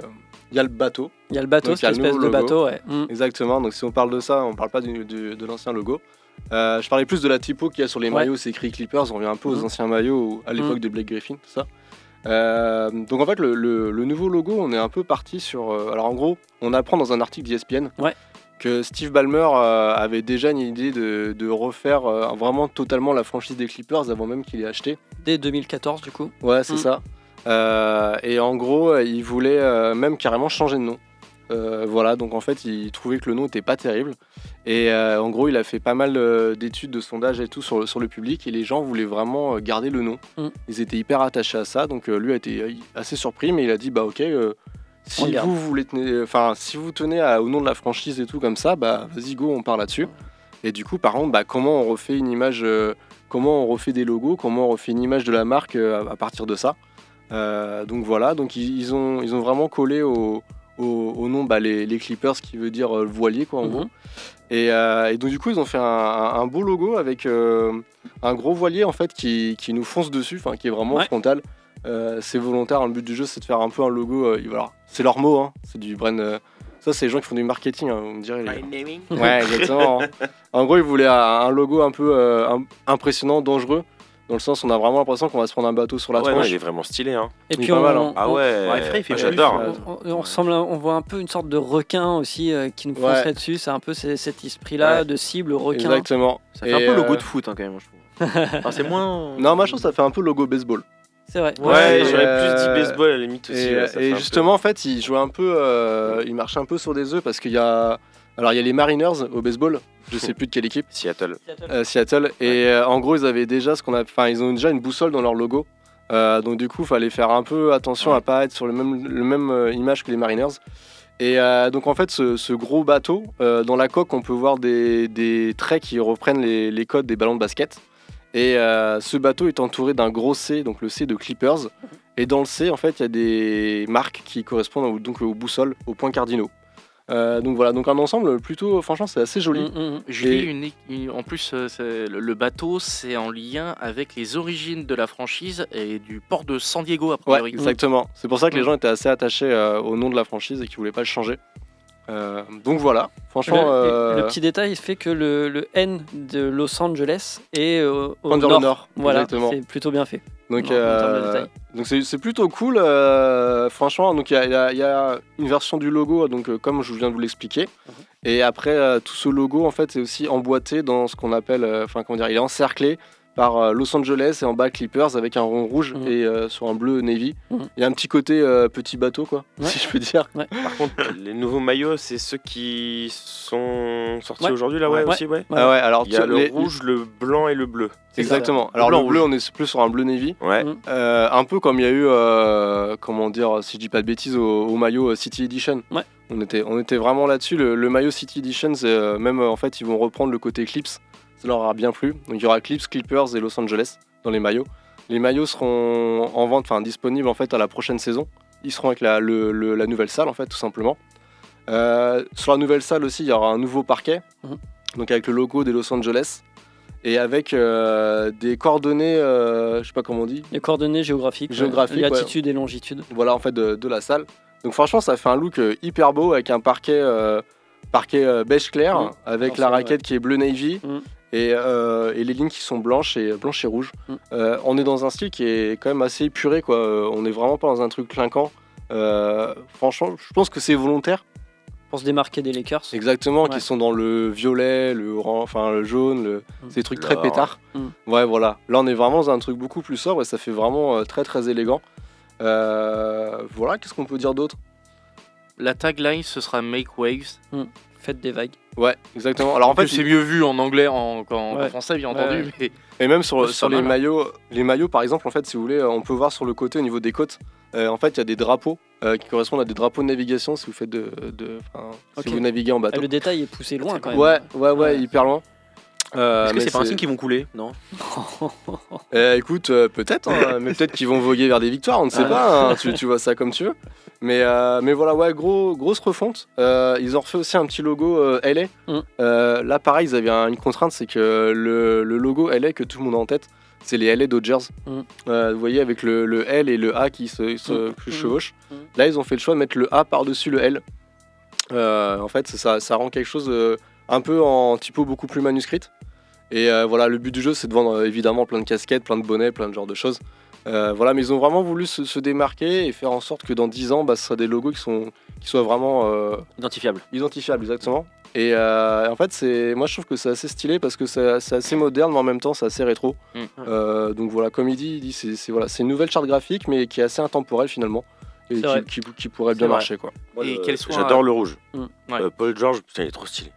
y a le bateau. Il y a le bateau, cette espèce de bateau, ouais. Mm. Exactement. Donc si on parle de ça, on parle pas du- du- de l'ancien logo. Euh, je parlais plus de la typo qu'il y a sur les Ouais. maillots, c'est écrit Clippers. On revient un peu aux Mhm. anciens maillots à l'époque Mhm. de Blake Griffin, tout ça. Euh, donc en fait, le, le- le nouveau logo, on est un peu parti sur. euh, alors en gros, on apprend dans un article d'ESPN Ouais. que Steve Ballmer avait déjà une idée de, de refaire vraiment totalement la franchise des Clippers avant même qu'il ait acheté. Dès 2014, du coup. Ouais, c'est Mm. ça. Et en gros, il voulait même carrément changer de nom. Euh, voilà, donc en fait, il trouvait que le nom n'était pas terrible. Et euh, en gros, il a fait pas mal euh, d'études, de sondages et tout sur le, sur le public. Et les gens voulaient vraiment garder le nom. Mm. Ils étaient hyper attachés à ça. Donc lui a été assez surpris, mais il a dit Bah, ok, si vous, voulez tenir- enfin, si vous tenez à- au nom de la franchise et tout comme ça, bah, vas-y, go, on part là-dessus. Et du coup, par contre, bah, comment on refait une image, comment on refait des logos, comment on refait une image de la marque à, à partir de ça? Donc voilà, donc ils, ils ont, ils ont vraiment collé au, au, au nom bah, les, les Clippers, qui veut dire euh, le voilier, quoi, en Mhm. gros. Et, euh, et donc du coup, ils ont fait un, beau logo avec euh, un gros voilier en fait qui, qui nous fonce dessus, enfin qui est vraiment Ouais. frontal. Euh, c'est volontaire. Le but du jeu, c'est de faire un peu un logo. euh, voilà, c'est leur mot. hein, c'est du brand. euh, ça, c'est les gens qui font du marketing. hein, vous me direz. les. Ouais, exactement. hein. en gros, ils voulaient un, logo un peu euh, im- impressionnant, dangereux. Dans le sens, on a vraiment l'impression qu'on va se prendre un bateau sur la Ah ouais, non, il est vraiment stylé. Hein. Et Il est puis pas on, mal, hein. Ah ouais, Ouais, j'adore. euh, on- on ressemble, on voit un peu une sorte de requin aussi euh, qui nous Ouais. foncerait dessus. C'est un peu ce- cet esprit-là Ouais. de cible requin. Exactement. Ça fait Et, un peu euh, logo de foot hein, quand même, je trouve. Enfin, c'est moins. Non, trouve que ça fait un peu logo baseball. C'est vrai. Ouais, Ouais, j'aurais euh, plus dit baseball à la limite aussi. Et, ouais, peu- justement, en fait, il jouait un peu, euh, il marchait un peu sur des œufs parce qu'il y a, alors il y a les Mariners au baseball, je sais plus de quelle équipe, Seattle. euh, Seattle, et euh, en gros ils avaient déjà ce qu'on a, enfin ils ont déjà une boussole dans leur logo, Euh, donc du coup fallait faire un peu attention Ouais. à pas être sur le même, le même image que les Mariners. Et donc en fait ce, ce gros bateau, dans la coque on peut voir des, des traits qui reprennent les, les codes des ballons de basket. Et ce bateau est entouré d'un gros C, donc le C de Clippers. Et dans le C, en fait, il y a des marques qui correspondent au- donc aux boussoles, aux points cardinaux. Euh, donc voilà, donc un ensemble plutôt, franchement, c'est assez joli. Mm, mm, mm. Je lis une, une- en plus, euh, c'est- le, bateau, c'est en lien avec les origines de la franchise et du port de San Diego, a Ouais, priori. exactement. C'est pour ça que les gens étaient assez attachés euh, au nom de la franchise et qu'ils voulaient pas le changer. Euh, donc voilà, Le, franchement. euh, le petit détail fait que le, le N de Los Angeles est euh, au nord. nord, Voilà, c'est plutôt bien fait. Donc, euh, donc c'est, c'est plutôt cool. euh, franchement, donc il y a, y y une version du logo, donc euh, comme je viens de vous l'expliquer. Mhm. Et après, tout ce logo, en fait, c'est aussi emboîté dans ce qu'on appelle, enfin comment dire, il est encerclé par euh, Los Angeles et en bas Clippers avec un rond rouge Mhm. et euh, sur un bleu navy. Mhm. Il y a un petit côté euh, petit bateau, quoi, Ouais. si je peux dire. Par contre, les nouveaux maillots, c'est ceux qui sont sortis Ouais. aujourd'hui là, ouais, Ouais. aussi, ouais. Ouais. Ah ouais, alors Il y a le les- rouge, le blanc et le bleu. Exactement. ça. Alors Le le, blanc, bleu, on est plus sur un bleu navy. Ouais. Mm. Euh, un peu comme il y a eu, euh, comment dire, si je dis pas de bêtises, au, au maillot City Edition. Ouais. On était, on était vraiment là-dessus. Le, le maillot City Edition, c'est, euh, même en fait, ils vont reprendre le côté Clips. Ça leur aura bien plu. Donc il y aura Clips, Clippers et Los Angeles dans les maillots. Les maillots seront en vente, enfin disponibles en fait à la prochaine saison. Ils seront avec la, le- le- la nouvelle salle en fait, tout simplement. Euh, sur la nouvelle salle aussi, il y aura un nouveau parquet, Mhm. donc avec le logo des Los Angeles et avec euh, des coordonnées, euh, je sais pas comment on dit, Les coordonnées géographiques, Géographiques, ouais. latitude et longitude. voilà en fait de, de la salle. Donc franchement, ça fait un look euh, hyper beau avec un parquet, parquet beige clair avec la raquette qui est bleu navy Mhm. Et, euh, et les lignes qui sont blanches et blanches et rouges. Mhm. Euh, on est dans un style qui est quand même assez épuré quoi. Euh, On est vraiment pas dans un truc clinquant. Euh, franchement, je pense que c'est volontaire. Pour se démarquer des Lakers. Exactement, Ouais. qui sont dans le violet, le orange, enfin le jaune, le... Mm. c'est des trucs très pétards. Mm. Ouais, voilà. Là, on est vraiment dans un truc beaucoup plus sobre et ça fait vraiment euh, très très élégant. Euh, voilà, qu'est-ce qu'on peut dire d'autre? La tagline, ce sera Make Waves. Faites des vagues. Ouais, exactement. Alors en fait, c'est mieux vu en anglais en- qu'en Ouais. français, bien entendu. ouais. mais- Et même sur, les maillots, les maillots par exemple, en fait, si vous voulez, euh, on peut voir sur le côté au niveau des côtes. euh, en fait, il y a des drapeaux euh, qui correspondent à des drapeaux de navigation si vous faites de, si vous naviguez en Ah, bateau. le détail est poussé loin quand même. Ouais, ouais, ouais, hyper loin. Euh, Est-ce que c'est pas un signe qu'ils vont couler Non. Euh, écoute, euh, peut-être, hein, mais peut-être qu'ils vont voguer vers des victoires, on ne sait Ah. pas, hein, tu, tu vois ça comme tu veux. Mais, euh, mais voilà, ouais, gros, grosse refonte. Ils ont refait aussi un petit logo LA. Mm. Là, pareil, ils avaient un- une contrainte, c'est que le, le logo LA que tout le monde a en tête, c'est les LA Dodgers. Mm. Vous voyez, avec le, le L et le A qui se, se Mm. chevauchent. Mm. Là, ils ont fait le choix de mettre le A par-dessus le L. En fait, ça, ça rend quelque chose un peu en typo beaucoup plus manuscrite. Et euh, voilà, le but du jeu, c'est de vendre euh, évidemment plein de casquettes, plein de bonnets, plein de genres de choses. Euh, voilà, mais ils ont vraiment voulu se, se démarquer et faire en sorte que dans 10 ans, bah, ce soit des logos qui, sont, qui soient vraiment euh, Identifiable. identifiables, exactement. Et euh, en fait, c'est, moi je trouve que c'est assez stylé parce que c'est, c'est assez moderne, mais en même temps, c'est assez rétro. Mm. Euh, donc voilà, comme il dit, il dit c'est, c'est, voilà, c'est une nouvelle charte graphique, mais qui est assez intemporelle finalement. Et qui, vrai. qui- qui pourrait bien vrai. marcher quoi. Moi, Et le- qu'elle soit- J'adore le rouge. Mm. Ouais. Euh, Paul George, putain, il est trop stylé.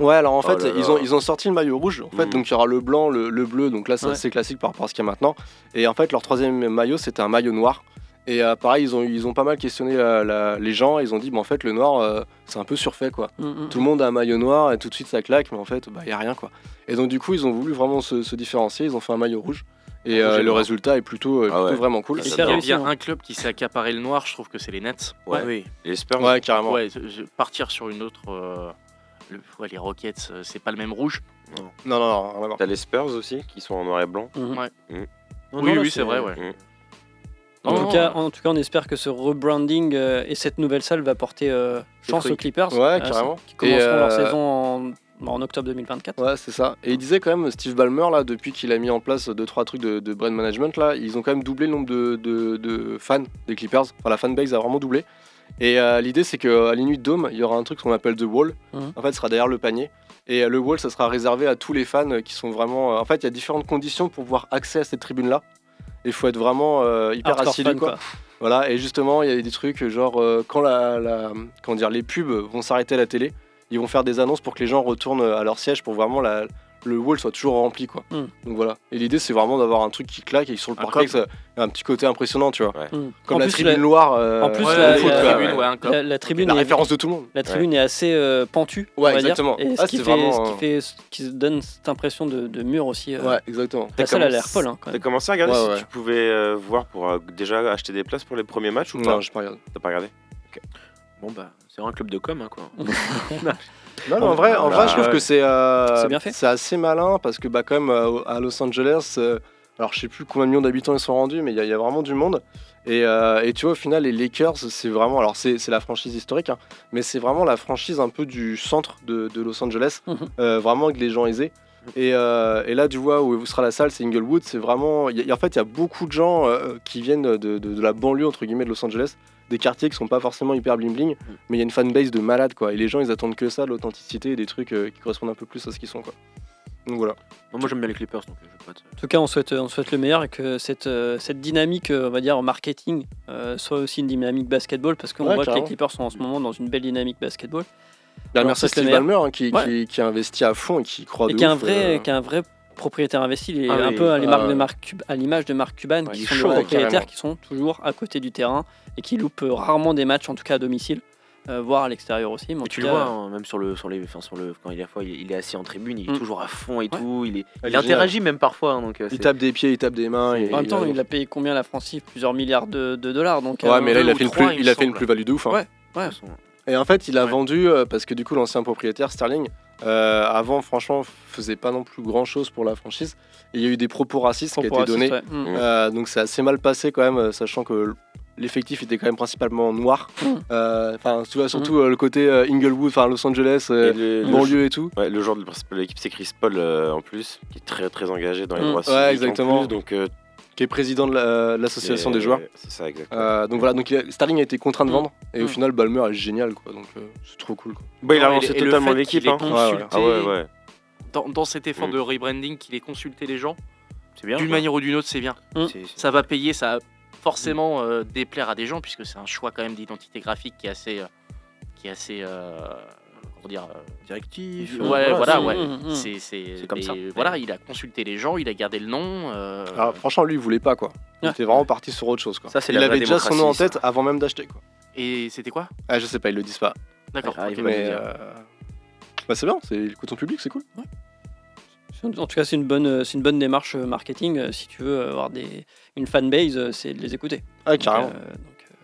Ouais, alors en Oh fait, là ils, là. ont, ils ont sorti le maillot rouge, en fait, Mhm. donc il y aura le blanc, le, le bleu, donc là c'est Ouais. assez classique par rapport à ce qu'il y a maintenant. Et en fait, leur troisième maillot, c'était un maillot noir. Et euh, pareil, ils ont, ils ont pas mal questionné la- la- les gens, ils ont dit, bah, en fait, le noir, euh, c'est un peu surfait, quoi. Mm, mm. Tout le monde a un maillot noir et tout de suite ça claque, mais en fait, il y a rien, quoi. Et donc, du coup, ils ont voulu vraiment se, se différencier, ils ont fait un maillot rouge. Et Rouge euh, le résultat est plutôt, Ah plutôt ouais. vraiment cool. C'est s'il y a un club qui s'est accaparé le noir, je trouve que c'est les Nets. Ouais. Oui. Les Spurs. Ouais, carrément. Ouais, partir sur une autre. Le- ouais, les Rockets, euh, c'est pas le même rouge. Non, non, non. T'as les Spurs aussi, qui sont en noir et blanc. Mhm. Ouais. Non, oui, oui, c'est vrai, ouais. Mm. En, Non, tout cas, en tout cas, on espère que ce rebranding euh, et cette nouvelle salle va porter euh, chance aux Clippers. Ouais, euh, carrément. Qui commenceront leur saison en, en octobre 2024. Ouais, c'est ça. Et il disait quand même, Steve Ballmer, là, depuis qu'il a mis en place 2-3 trucs de, de brand management, là, ils ont quand même doublé le nombre de, de- de fans des Clippers. Enfin, la fanbase a vraiment doublé. Et euh, l'idée, c'est qu'à l'Inuit Dome, il y aura un truc qu'on appelle The Wall. Mhm. En fait, ce sera derrière le panier. Et euh, le Wall, ça sera réservé à tous les fans euh, qui sont vraiment. euh, En fait, il y a différentes conditions pour pouvoir accès à cette tribune-là. Il faut être vraiment euh, hyper assidu, fan, quoi. quoi. Voilà, et justement, il y a des trucs genre euh, quand la, la- comment dire, les pubs vont s'arrêter à la télé, ils vont faire des annonces pour que les gens retournent à leur siège pour vraiment la, le wall soit toujours rempli quoi. Mm. Donc voilà. Et l'idée c'est vraiment d'avoir un truc qui claque et sur le Un parquet, ça a un petit côté impressionnant, tu vois. Mm. Comme En la plus, tribune la- noire. euh, En plus, au la, foot, la- tribune, ouais, la- la tribune La est, référence de tout le monde. la tribune est assez euh, pentue. on Ouais, dire. Et ce Ah, qui, c'est fait, vraiment, ce qui fait, ce qui donne cette impression de, de mur aussi. euh, Ouais, exactement. La salle a l'air folle. Hein, T'as commencé à regarder Ouais, si ouais. tu pouvais euh, voir pour déjà acheter des places pour les premiers matchs ou pas Non, j'ai pas regardé. T'as pas regardé Bon, bah, c'est un club de com, hein, quoi. Non, non, en vrai, en Bah, vrai, je trouve ouais. que c'est euh, C'est bien fait. c'est assez malin parce que bah quand même euh, à Los Angeles, euh, alors je sais plus combien de millions d'habitants ils sont rendus, mais il y, a- il y a vraiment du monde. Et, euh, et tu vois, au final, les Lakers, c'est vraiment, alors c'est c'est la franchise historique, hein, mais c'est vraiment la franchise un peu du centre de, de Los Angeles, Mhm. euh, vraiment avec les gens aisés. Et, euh, et là, tu vois où sera la salle, c'est Inglewood. C'est vraiment, il y a- en fait, il y a beaucoup de gens euh, qui viennent de, de- de la banlieue entre guillemets de Los Angeles, des quartiers qui sont pas forcément hyper bling bling, mais il y a une fanbase de malades quoi. Et les gens, ils attendent que ça, de l'authenticité et des trucs euh, qui correspondent un peu plus à ce qu'ils sont quoi. Donc voilà. Moi, j'aime bien les Clippers, donc euh, je vais pas te- En tout cas, on souhaite, on souhaite le meilleur et que cette, euh, cette dynamique, euh, on va dire, marketing, euh, soit aussi une dynamique basketball, parce qu'on Ouais, voit que les Clippers sont en ce moment dans une belle dynamique basketball. Bah, merci à c'est le Steve. Ballmer hein, qui, Ouais. qui, qui a investi à fond et qui croit et de qui est un vrai, euh, qui est un vrai propriétaire investi. Il est Ah un oui. peu à les l'image de Marc Cuban, Ouais, qui sont chaud, des ouais, propriétaires carrément. qui sont toujours à côté du terrain et qui loupent euh, rarement des matchs, en tout cas à domicile, euh, voire à l'extérieur aussi. Mais en Et tout tu le vois, hein, même sur le, sur les, enfin, sur le, quand il est, à fois, il est- il est assis en tribune, il est Mm. toujours à fond et Ouais. tout. Il, est, il interagit même parfois. hein, donc, euh, Il tape des pieds, il tape des mains. et- En même temps, il a payé combien la France Plusieurs milliards de, de dollars. Donc, Ouais, euh, mais là, il a fait une, plus, il a fait une plus-value de ouf. hein. Ouais. ouais. Et en fait, il a Ouais. vendu euh, parce que du coup, l'ancien propriétaire Sterling, euh, avant, franchement, faisait pas non plus grand-chose pour la franchise. Et il y a eu des propos racistes qui ont été donnés. ouais. Mm. Euh, donc c'est assez mal passé quand même, euh, sachant que l'effectif était quand même principalement noir. Mm. Euh, Enfin, tu vois, surtout euh, le côté euh, Inglewood, enfin Los Angeles, le banlieue et tout. Ouais, le joueur de l'équipe, c'est Chris Paul euh, en plus, qui est très très engagé dans les Mm. droits Ouais, en exactement. plus, donc, euh, qui est président de la- de l'association des joueurs. C'est ça, exactement. Euh, donc voilà, donc il a- Sterling a été contraint de Mm. vendre et au Mm. final Balmer est génial quoi, donc euh, c'est trop cool quoi. Bah, il a lancé totalement l'équipe. Hein. consulté- Ah ouais, ouais. Dans, dans cet effort Mm. de rebranding, qu'il ait consulté les gens, c'est bien. d'une manière ou d'une autre, c'est bien. Ça va payer, ça va forcément euh, déplaire à des gens, puisque c'est un choix quand même d'identité graphique qui est assez, euh, qui est assez. Dire euh, Directif. Ouais, euh, voilà, c'est- ouais. Mm, mm. C'est c'est- comme mais ça. Voilà, il a consulté les gens, il a gardé le nom. euh, Alors, franchement, lui, il voulait pas quoi. Il Ouais. était vraiment parti sur autre chose quoi. Ça, c'est il la avait déjà son nom en tête avant même d'acheter quoi. Et c'était quoi? Ah, je sais pas, ils le disent pas. D'accord. Ah, Mais euh, bah, c'est bien, c'est le coton public, c'est cool. En tout cas, c'est une bonne, c'est une bonne démarche marketing. Si tu veux avoir des, une fanbase, c'est de les écouter. Ah, Donc, carrément. euh, donc, euh,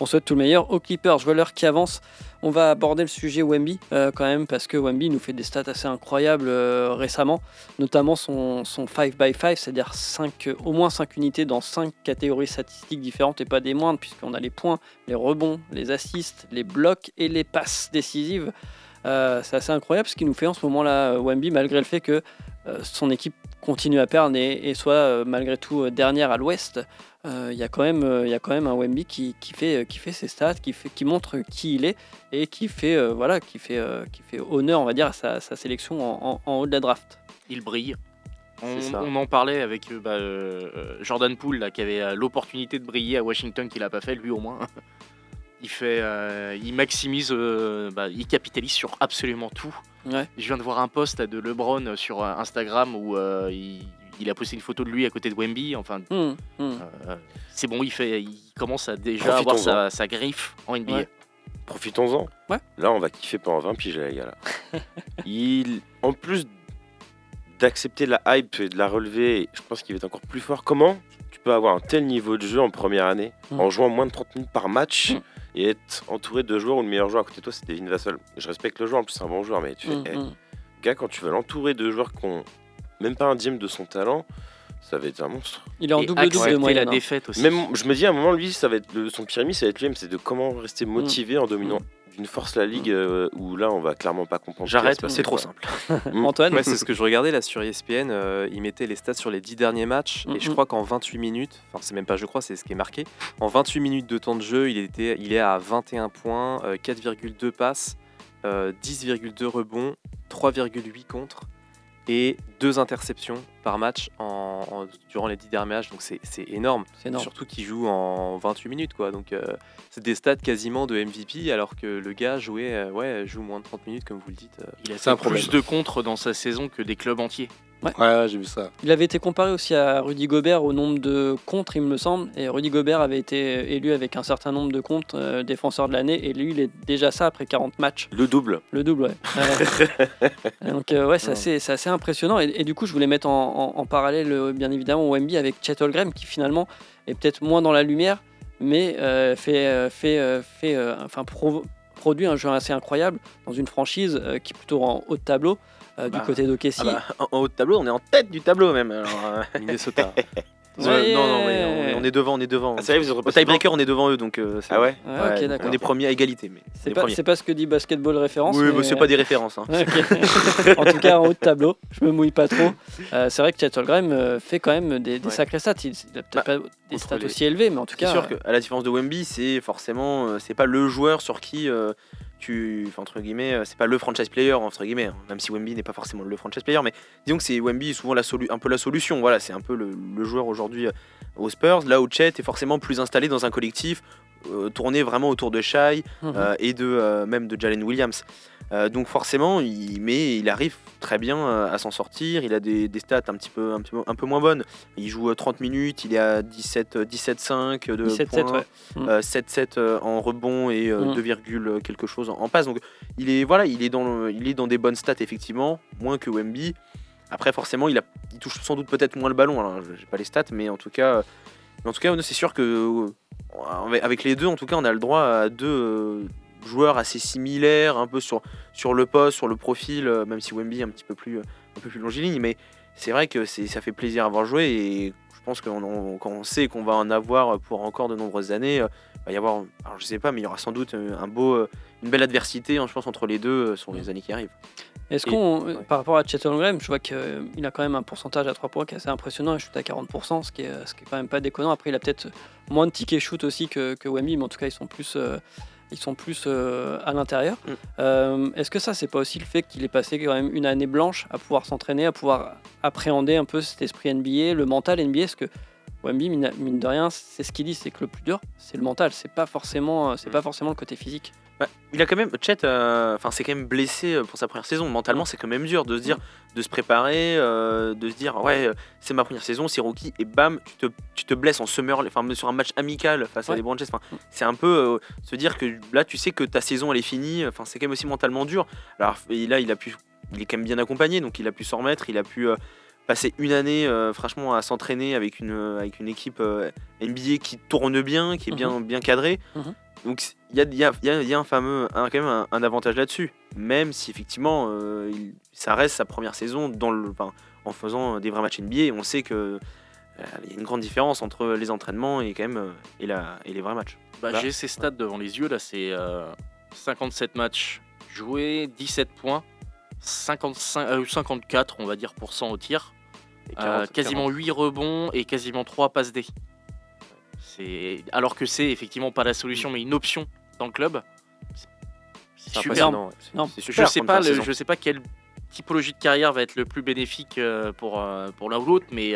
on souhaite tout le meilleur aux Clippers, joueurs qui avancent. On va aborder le sujet Wemby euh, quand même parce que Wemby nous fait des stats assez incroyables euh, récemment, notamment son, son 5x5, c'est-à-dire euh, au moins 5 unités dans 5 catégories statistiques différentes et pas des moindres, puisqu'on a les points, les rebonds, les assists, les blocs et les passes décisives. C'est assez incroyable ce qu'il nous fait en ce moment-là, Wemby, malgré le fait que son équipe continue à perdre et, et soit euh, malgré tout euh, dernière à l'ouest. Euh, Il y, a quand même, euh, il y a quand même un Wemby qui, qui, fait, euh, qui fait ses stats, qui, fait, qui montre qui il est et qui fait, euh, voilà, qui fait, euh, qui fait honneur, on va dire, à sa, sa sélection en, en- en haut de la draft. il brille. On, en parlait avec euh, bah, euh, Jordan Poole là, qui avait euh, l'opportunité de briller à Washington, qu'il n'a pas fait, lui au moins. Il fait, euh, il maximise, euh, bah, il capitalise sur absolument tout. Ouais. Je viens de voir un post de LeBron sur euh, Instagram où euh, il, il a posté une photo de lui à côté de Wemby. Enfin, hum. euh, c'est bon, il fait, il commence à déjà avoir sa, sa griffe en NBA. Ouais. Profitons-en. Ouais. Là, on va kiffer pendant 20 piges, les gars. Là. Il, en plus d'accepter la hype et de la relever, je pense qu'il va être encore plus fort. Comment tu peux avoir un tel niveau de jeu en première année Mm. en jouant moins de 30 minutes par match. Et être entouré de joueurs où le meilleur joueur à côté de toi, c'est Devin Vassell Je respecte le joueur, en plus, c'est un bon joueur, mais tu fais, Hum, eh, hum. gars, quand tu vas l'entourer de joueurs qui ont même pas un dixième de son talent, ça va être un monstre. Il est en double-double moyenne. la hein. défaite aussi. Même, je me dis à un moment, lui, ça va être le- son pyramide, ça va être lui, c'est de comment rester motivé en dominant d'une force la ligue euh, où là, on va clairement pas comprendre. J'arrête, c'est trop simple. Mm. Antoine Ouais, c'est ce que je regardais là sur ESPN. euh, ils mettaient les stats sur les 10 derniers matchs. Et je Mhm. crois qu'en 28 minutes, enfin, c'est même pas je crois, c'est ce qui est marqué. En 28 minutes de temps de jeu, il, était, il est à 21 points, euh, 4,2 passes, euh, 10,2 rebonds, 3,8 contre et 2 interceptions par match en, en- durant les 10 derniers matchs. Donc c'est c'est énorme. C'est énorme. Surtout qu'il joue en 28 minutes. quoi. Donc euh, c'est des stats quasiment de MVP alors que le gars jouait, euh, ouais, joue moins de 30 minutes comme vous le dites. euh. Il a un plus de contre dans sa saison que des clubs entiers. Ouais, j'ai vu ça. Il avait été comparé aussi à Rudy Gobert au nombre de contres, il me semble. Et Rudy Gobert avait été élu avec un certain nombre de contres euh, défenseur de l'année. Et lui, il est déjà ça après 40 matchs. Le double. Le double, ouais. Ouais. Donc, euh, ouais, c'est assez, impressionnant. Et, et du coup, je voulais mettre en, en- en parallèle, euh, bien évidemment, Wemby avec Chet Holmgren, qui finalement est peut-être moins dans la lumière, mais euh, fait, euh, fait, euh, fait, euh, enfin, pro- produit un jeu assez incroyable dans une franchise euh, qui est plutôt en haut de tableau, euh, du Bah, côté d'OKC. Ah bah, en, en haut de tableau, on est en tête du tableau même. Alors, euh, Minnesota. Ouais, non, non, mais on, est- on est devant, on est devant. Ah, c'est vrai, vous êtes Au tiebreaker, on est devant eux, donc. euh, c'est Ah ouais. On est premier à égalité, mais. C'est est pas, c'est ce que dit Basketball Référence. Oui, mais, mais c'est pas des références. hein. En tout cas, en haut de tableau, je me mouille pas trop. Euh, c'est vrai que Chet Holmgren fait quand même des, des Ouais. sacrés stats. Il il a peut-être Bah, pas des stats les- aussi élevés, mais en tout C'est cas. sûr qu'à la différence de Wemby, c'est forcément, c'est pas le joueur sur qui euh, tu, entre guillemets, euh, c'est pas le franchise player entre guillemets, hein, même si Wemby n'est pas forcément le franchise player, mais disons que c'est Wemby souvent la un peu la solution. Voilà, c'est un peu le, le joueur aujourd'hui euh, aux Spurs. Là où Chet est forcément plus installé dans un collectif, tourné vraiment autour de Shai Mhm. euh, et de euh, même de Jalen Williams. Euh, donc forcément, il, mais il arrive très bien euh, à s'en sortir. Il a des, des stats un petit peu, un petit peu, un peu moins bonnes. Il joue euh, 30 minutes, il est à 17, euh, 17-5 de 17-7, points, ouais. Mm. euh, 7-7 euh, en rebond et euh, Mm. 2, virgule quelque chose en, en passe. Donc il est voilà, il est dans le- il est dans des bonnes stats effectivement, moins que Wemby. Après forcément, il, a, il touche sans doute peut-être moins le ballon. Alors j'ai pas les stats, mais en tout cas, euh, en tout cas, c'est sûr que euh, avec les deux, en tout cas, on a le droit à deux euh, joueurs assez similaires, un peu sur, sur le poste, sur le profil, euh, même si Wemby est un petit peu plus, un peu plus longiligne. Mais c'est vrai que ça fait plaisir à voir jouer et je pense que quand on sait qu'on va en avoir pour encore de nombreuses années, il va y avoir, alors je sais pas, mais il y aura sans doute un beau, une belle adversité, hein, je pense, entre les deux sur les années qui arrivent. Est-ce qu'on, ouais. par rapport à Chet Holmgren, je vois qu'il a quand même un pourcentage à 3 points qui est assez impressionnant. Il shoot à 40%, ce qui est, ce qui est quand même pas déconnant. Après, il a peut-être moins de tickets shoot aussi que, que Wemby, mais en tout cas, ils sont plus, euh, ils sont plus euh, à l'intérieur. Mm. Euh, Est-ce que ça, c'est pas aussi le fait qu'il ait passé quand même une année blanche à pouvoir s'entraîner, à pouvoir appréhender un peu cet esprit NBA, le mental NBA Parce que Wemby, mine, de rien, c'est ce qu'il dit, c'est que le plus dur, c'est le mental. C'est pas forcément, c'est pas forcément le côté physique. Bah, il a quand même, Chet, euh, enfin c'est quand même blessé euh, pour sa première saison. Mentalement, c'est quand même dur de se dire, de se préparer, euh, de se dire, ouais, c'est ma première saison, c'est rookie, et bam, tu te, tu te blesses en summer, enfin sur un match amical face à les Branches. Enfin, c'est un peu euh, se dire que là, tu sais que ta saison elle est finie. Enfin, c'est quand même aussi mentalement dur. Alors et là, il a pu, il est quand même bien accompagné, donc il a pu s'en remettre, il a pu. Passer une année euh, franchement à s'entraîner avec une, euh, avec une équipe euh, NBA qui tourne bien, qui est bien, bien cadrée. Mhm. Donc il y a, il y, a, il y a- il y a un fameux, un, quand même un, un avantage là-dessus. Même si effectivement euh, il- ça reste sa première saison dans le, enfin, en faisant des vrais matchs NBA, on sait que il y a une grande différence entre les entraînements et quand même et, la, et les vrais matchs. Bah, J'ai ces stats devant les yeux là, c'est euh, 57 matchs joués, 17 points, 55, euh, 54 on va dire pour cent au tir, Et euh, 40, quasiment 40. 8 rebonds et quasiment 3 passes D. C'est alors que c'est effectivement pas la solution mais une option dans le club. C'est- super. Je super sais pas, première le- saison. je sais pas quelle typologie de carrière va être le plus bénéfique euh, pour, euh, pour l'un ou l'autre, mais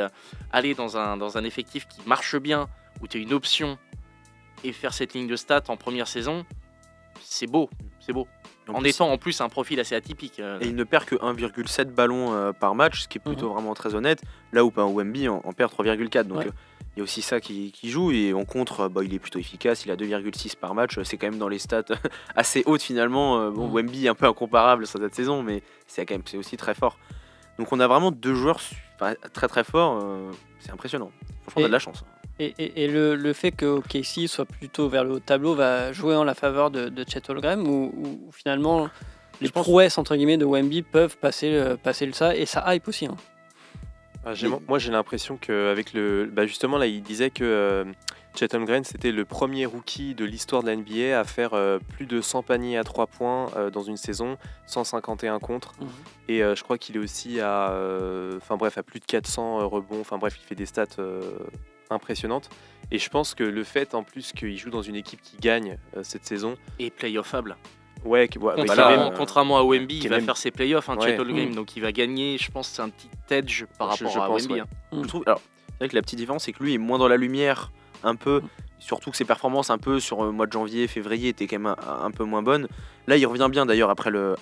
aller dans un, dans un effectif qui marche bien, où tu as une option, et faire cette ligne de stats en première saison, c'est beau, c'est beau. En En, plus, étant en plus un profil assez atypique. euh, Et il ne perd que 1,7 ballons euh, par match, ce qui est plutôt vraiment très honnête. Là où ben, Wemby en, en perd 3,4. Donc Ouais. euh, il y a aussi ça qui, qui joue. Et en contre, bah, il est plutôt efficace. Il a 2,6 par match. C'est quand même dans les stats assez hautes finalement. Bon, Mhm. Wemby est un peu incomparable sur cette saison, mais c'est quand même c'est aussi très fort. Donc on a vraiment deux joueurs très très forts. c'est impressionnant. Franchement, on a de la chance. Et, et- et le, le fait que OKC soit plutôt vers le haut de tableau va jouer en la faveur de, de Chet Holmgren ou, ou finalement les pense- prouesses entre guillemets de Wemby peuvent passer, le- passer le ça et ça hype aussi. hein. Ah, j'ai- moi, j'ai l'impression qu'avec le. Bah justement, là, il disait que euh, Chet Holmgren, c'était le premier rookie de l'histoire de la NBA à faire euh, plus de 100 paniers à 3 points euh, dans une saison, 151 contre. Mhm. Et euh, je crois qu'il est aussi à. euh, Enfin, bref, à plus de 400 euh, rebonds. Enfin, bref, il fait des stats impressionnantes. Et je pense que le fait, en plus, qu'il joue dans une équipe qui gagne euh, cette saison. Et playoffable. Ouais, qui- ouais, bah, Contrairement, contrairement à Wemby, qui il va même- faire ses playoffs, hein, Ouais. Holmgren, Mm. donc il va gagner. Je pense que c'est un petit edge par Je- rapport je à pense, ouais. hein. Je trouve, alors, c'est vrai que la petite différence, c'est que lui est moins dans la lumière, un peu. Surtout que ses performances, un peu sur le mois de janvier, février, étaient quand même un, peu moins bonnes. Là, il revient bien d'ailleurs après le,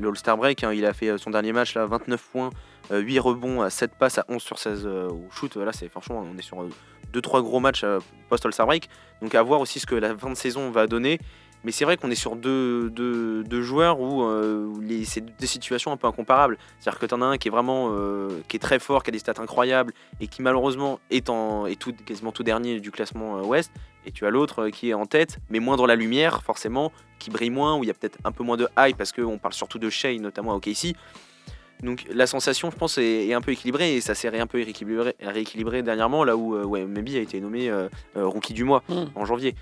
All-Star Break. hein. il a fait euh, son dernier match, là, 29 points, euh, 8 rebonds, à 7 passes, à 11 sur 16 euh, au shoot. Là, c'est franchement, on est sur 2-3 gros matchs euh, post-All-Star Break. Donc, à voir aussi ce que la fin de saison va donner. Mais c'est vrai qu'on est sur deux, deux, deux joueurs où, euh, où les- c'est des situations un peu incomparables. C'est-à-dire que tu en as un qui est vraiment euh, qui est très fort, qui a des stats incroyables et qui malheureusement est, en, est tout, quasiment tout dernier du classement euh, Ouest. Et tu as l'autre euh, qui est en tête, mais moins dans la lumière forcément, qui brille moins, où il y a peut-être un peu moins de hype parce qu'on parle surtout de Shea, notamment à OKC. Donc la sensation, je pense, est, est un peu équilibrée et ça s'est un peu rééquilibré, rééquilibré dernièrement, là où ouais, Maybe a été nommé rookie du mois Mm. en janvier.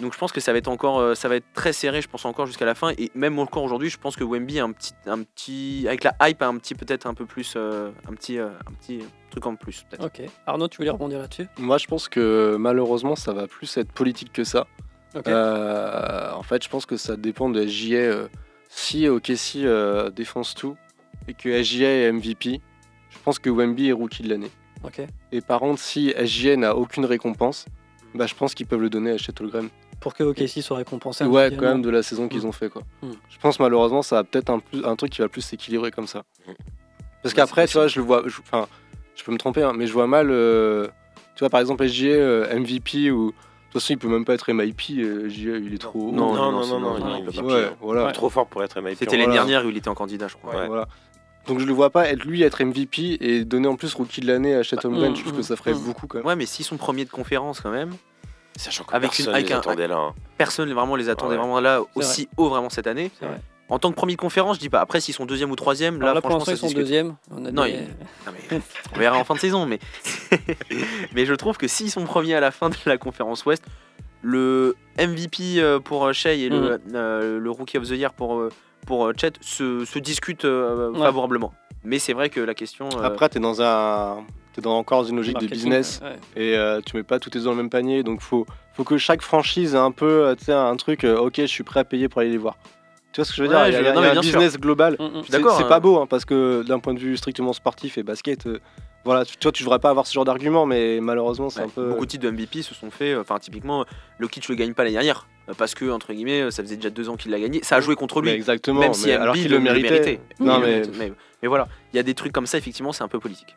Donc je pense que ça va être encore, euh, ça va être très serré, je pense encore jusqu'à la fin. Et même encore aujourd'hui, je pense que Wemby a un petit, un petit, avec la hype, a un petit peut-être un peu plus, euh, un petit, euh, un petit truc en plus peut-être. Ok. Arnaud, tu voulais rebondir là-dessus? Moi, je pense que malheureusement, ça va plus être politique que ça. Euh, en fait, je pense que ça dépend de SGA. euh, si OKC euh, défonce tout et que SGA est MVP, je pense que Wemby est rookie de l'année. Ok. Et par contre, si SGA n'a aucune récompense, bah, je pense qu'ils peuvent le donner à Chet Holmgren. Pour que OKC soit récompensé. Ouais, quand même de la saison qu'ils Mm. ont fait quoi. Mm. Je pense malheureusement ça va peut-être un, plus- un truc qui va plus s'équilibrer comme ça. Parce Ouais, qu'après, c'est tu vois, je le vois, je- enfin, je peux me tromper, hein, mais je vois mal, euh, tu vois, par exemple SGA euh, MVP ou de toute façon il peut même pas être MIP, euh, SGA il est trop. Non, Non, non, non, non, non, non, non, il peut pas. Ouais, voilà. Il est trop fort pour être MIP. C'était Voilà. l'année dernière où il était en candidat, je crois. Ouais, voilà. Donc je le vois pas être lui être MVP et donner en plus rookie de l'année à Holmgren, mm, je trouve mm, que ça ferait mm. beaucoup quand même. Ouais, mais s'ils sont premiers de conférence quand même, Sachant que Avec personne une- avec les un- attendait là. hein. personne vraiment les attendait Ouais. vraiment là aussi haut vraiment cette année. En tant que premier de conférence, je dis pas. Après, s'ils sont deuxième ou troisième, là, là, pour franchement, l'instant, ça ils sont deuxième. On a Non, des- il- Non, mais on verra en fin de saison, mais mais je trouve que s'ils sont premiers à la fin de la conférence Ouest, le MVP euh, pour euh, Shea et le, euh, le Rookie of the Year pour pour Chet se, se discutent euh, Ouais. favorablement. Mais c'est vrai que la question. euh, Après t'es dans un, t'es dans encore une logique de business. ouais. et euh, tu mets pas tous tes œufs dans le même panier donc faut faut que chaque franchise ait un peu euh, tu sais un truc euh, ok je suis prêt à payer pour aller les voir tu vois ce que je veux Ouais, dire il y a, y un sûr. business global Mm, mm. c'est d'accord. c'est hein. pas beau hein, parce que d'un point de vue strictement sportif et basket euh, voilà, tu- toi, tu devrais pas avoir ce genre d'argument, mais malheureusement, c'est Ouais, un peu. Beaucoup de titres de MVP se sont faits. euh, Enfin, typiquement, Lokic le gagne pas l'année dernière. Parce que, entre guillemets, ça faisait déjà deux ans qu'il l'a gagné. Ça a joué contre lui. Mais exactement, Même si alors qu'il le méritait. Non, mais... mais voilà, il y a des trucs comme ça, effectivement, c'est un peu politique.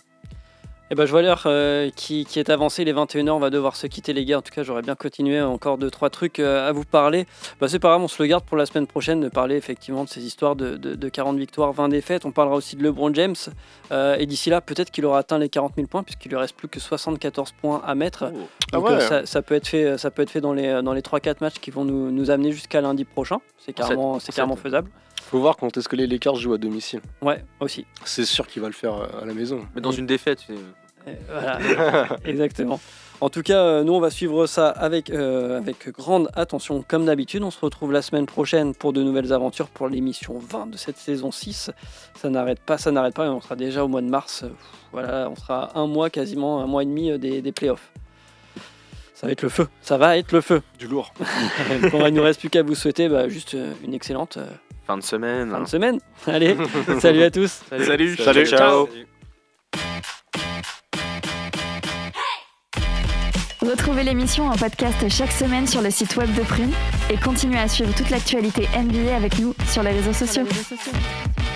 Eh ben, je vois l'heure euh, qui, qui est avancée, les 21h, on va devoir se quitter les gars. En tout cas, j'aurais bien continué encore deux trois trucs euh, à vous parler. Bah, c'est pas grave, on se le garde pour la semaine prochaine de parler effectivement de ces histoires de, de- de 40 victoires, 20 défaites. On parlera aussi de LeBron James. Euh, et d'ici là, peut-être qu'il aura atteint les 40 000 points puisqu'il lui reste plus que 74 points à mettre. Ah Donc, ouais. euh, ça, ça peut être fait, ça peut être fait dans les, dans les 3-4 matchs qui vont nous, nous amener jusqu'à lundi prochain. C'est carrément, c'est carrément faisable. Faut voir quand est-ce que les Lakers jouent à domicile. Ouais, aussi. C'est sûr qu'il va le faire euh, à la maison. Mais dans une défaite, Voilà, exactement. En tout cas, euh, nous, on va suivre ça avec, euh, avec grande attention, comme d'habitude. On se retrouve la semaine prochaine pour de nouvelles aventures pour l'émission 20 de cette saison 6. Ça n'arrête pas, ça n'arrête pas, et on sera déjà au mois de mars. Voilà, on sera un mois, quasiment un mois et demi des, des playoffs. Ça va être le feu, ça va être le feu. Du lourd. bon, il ne nous reste plus qu'à vous souhaiter bah, juste euh, une excellente euh, fin de semaine. fin de semaine. Allez, salut à tous. Salut. Salut, ciao. Retrouvez l'émission en podcast chaque semaine sur le site web de Prune et continuez à suivre toute l'actualité NBA avec nous sur les réseaux sociaux. Sur les réseaux sociaux.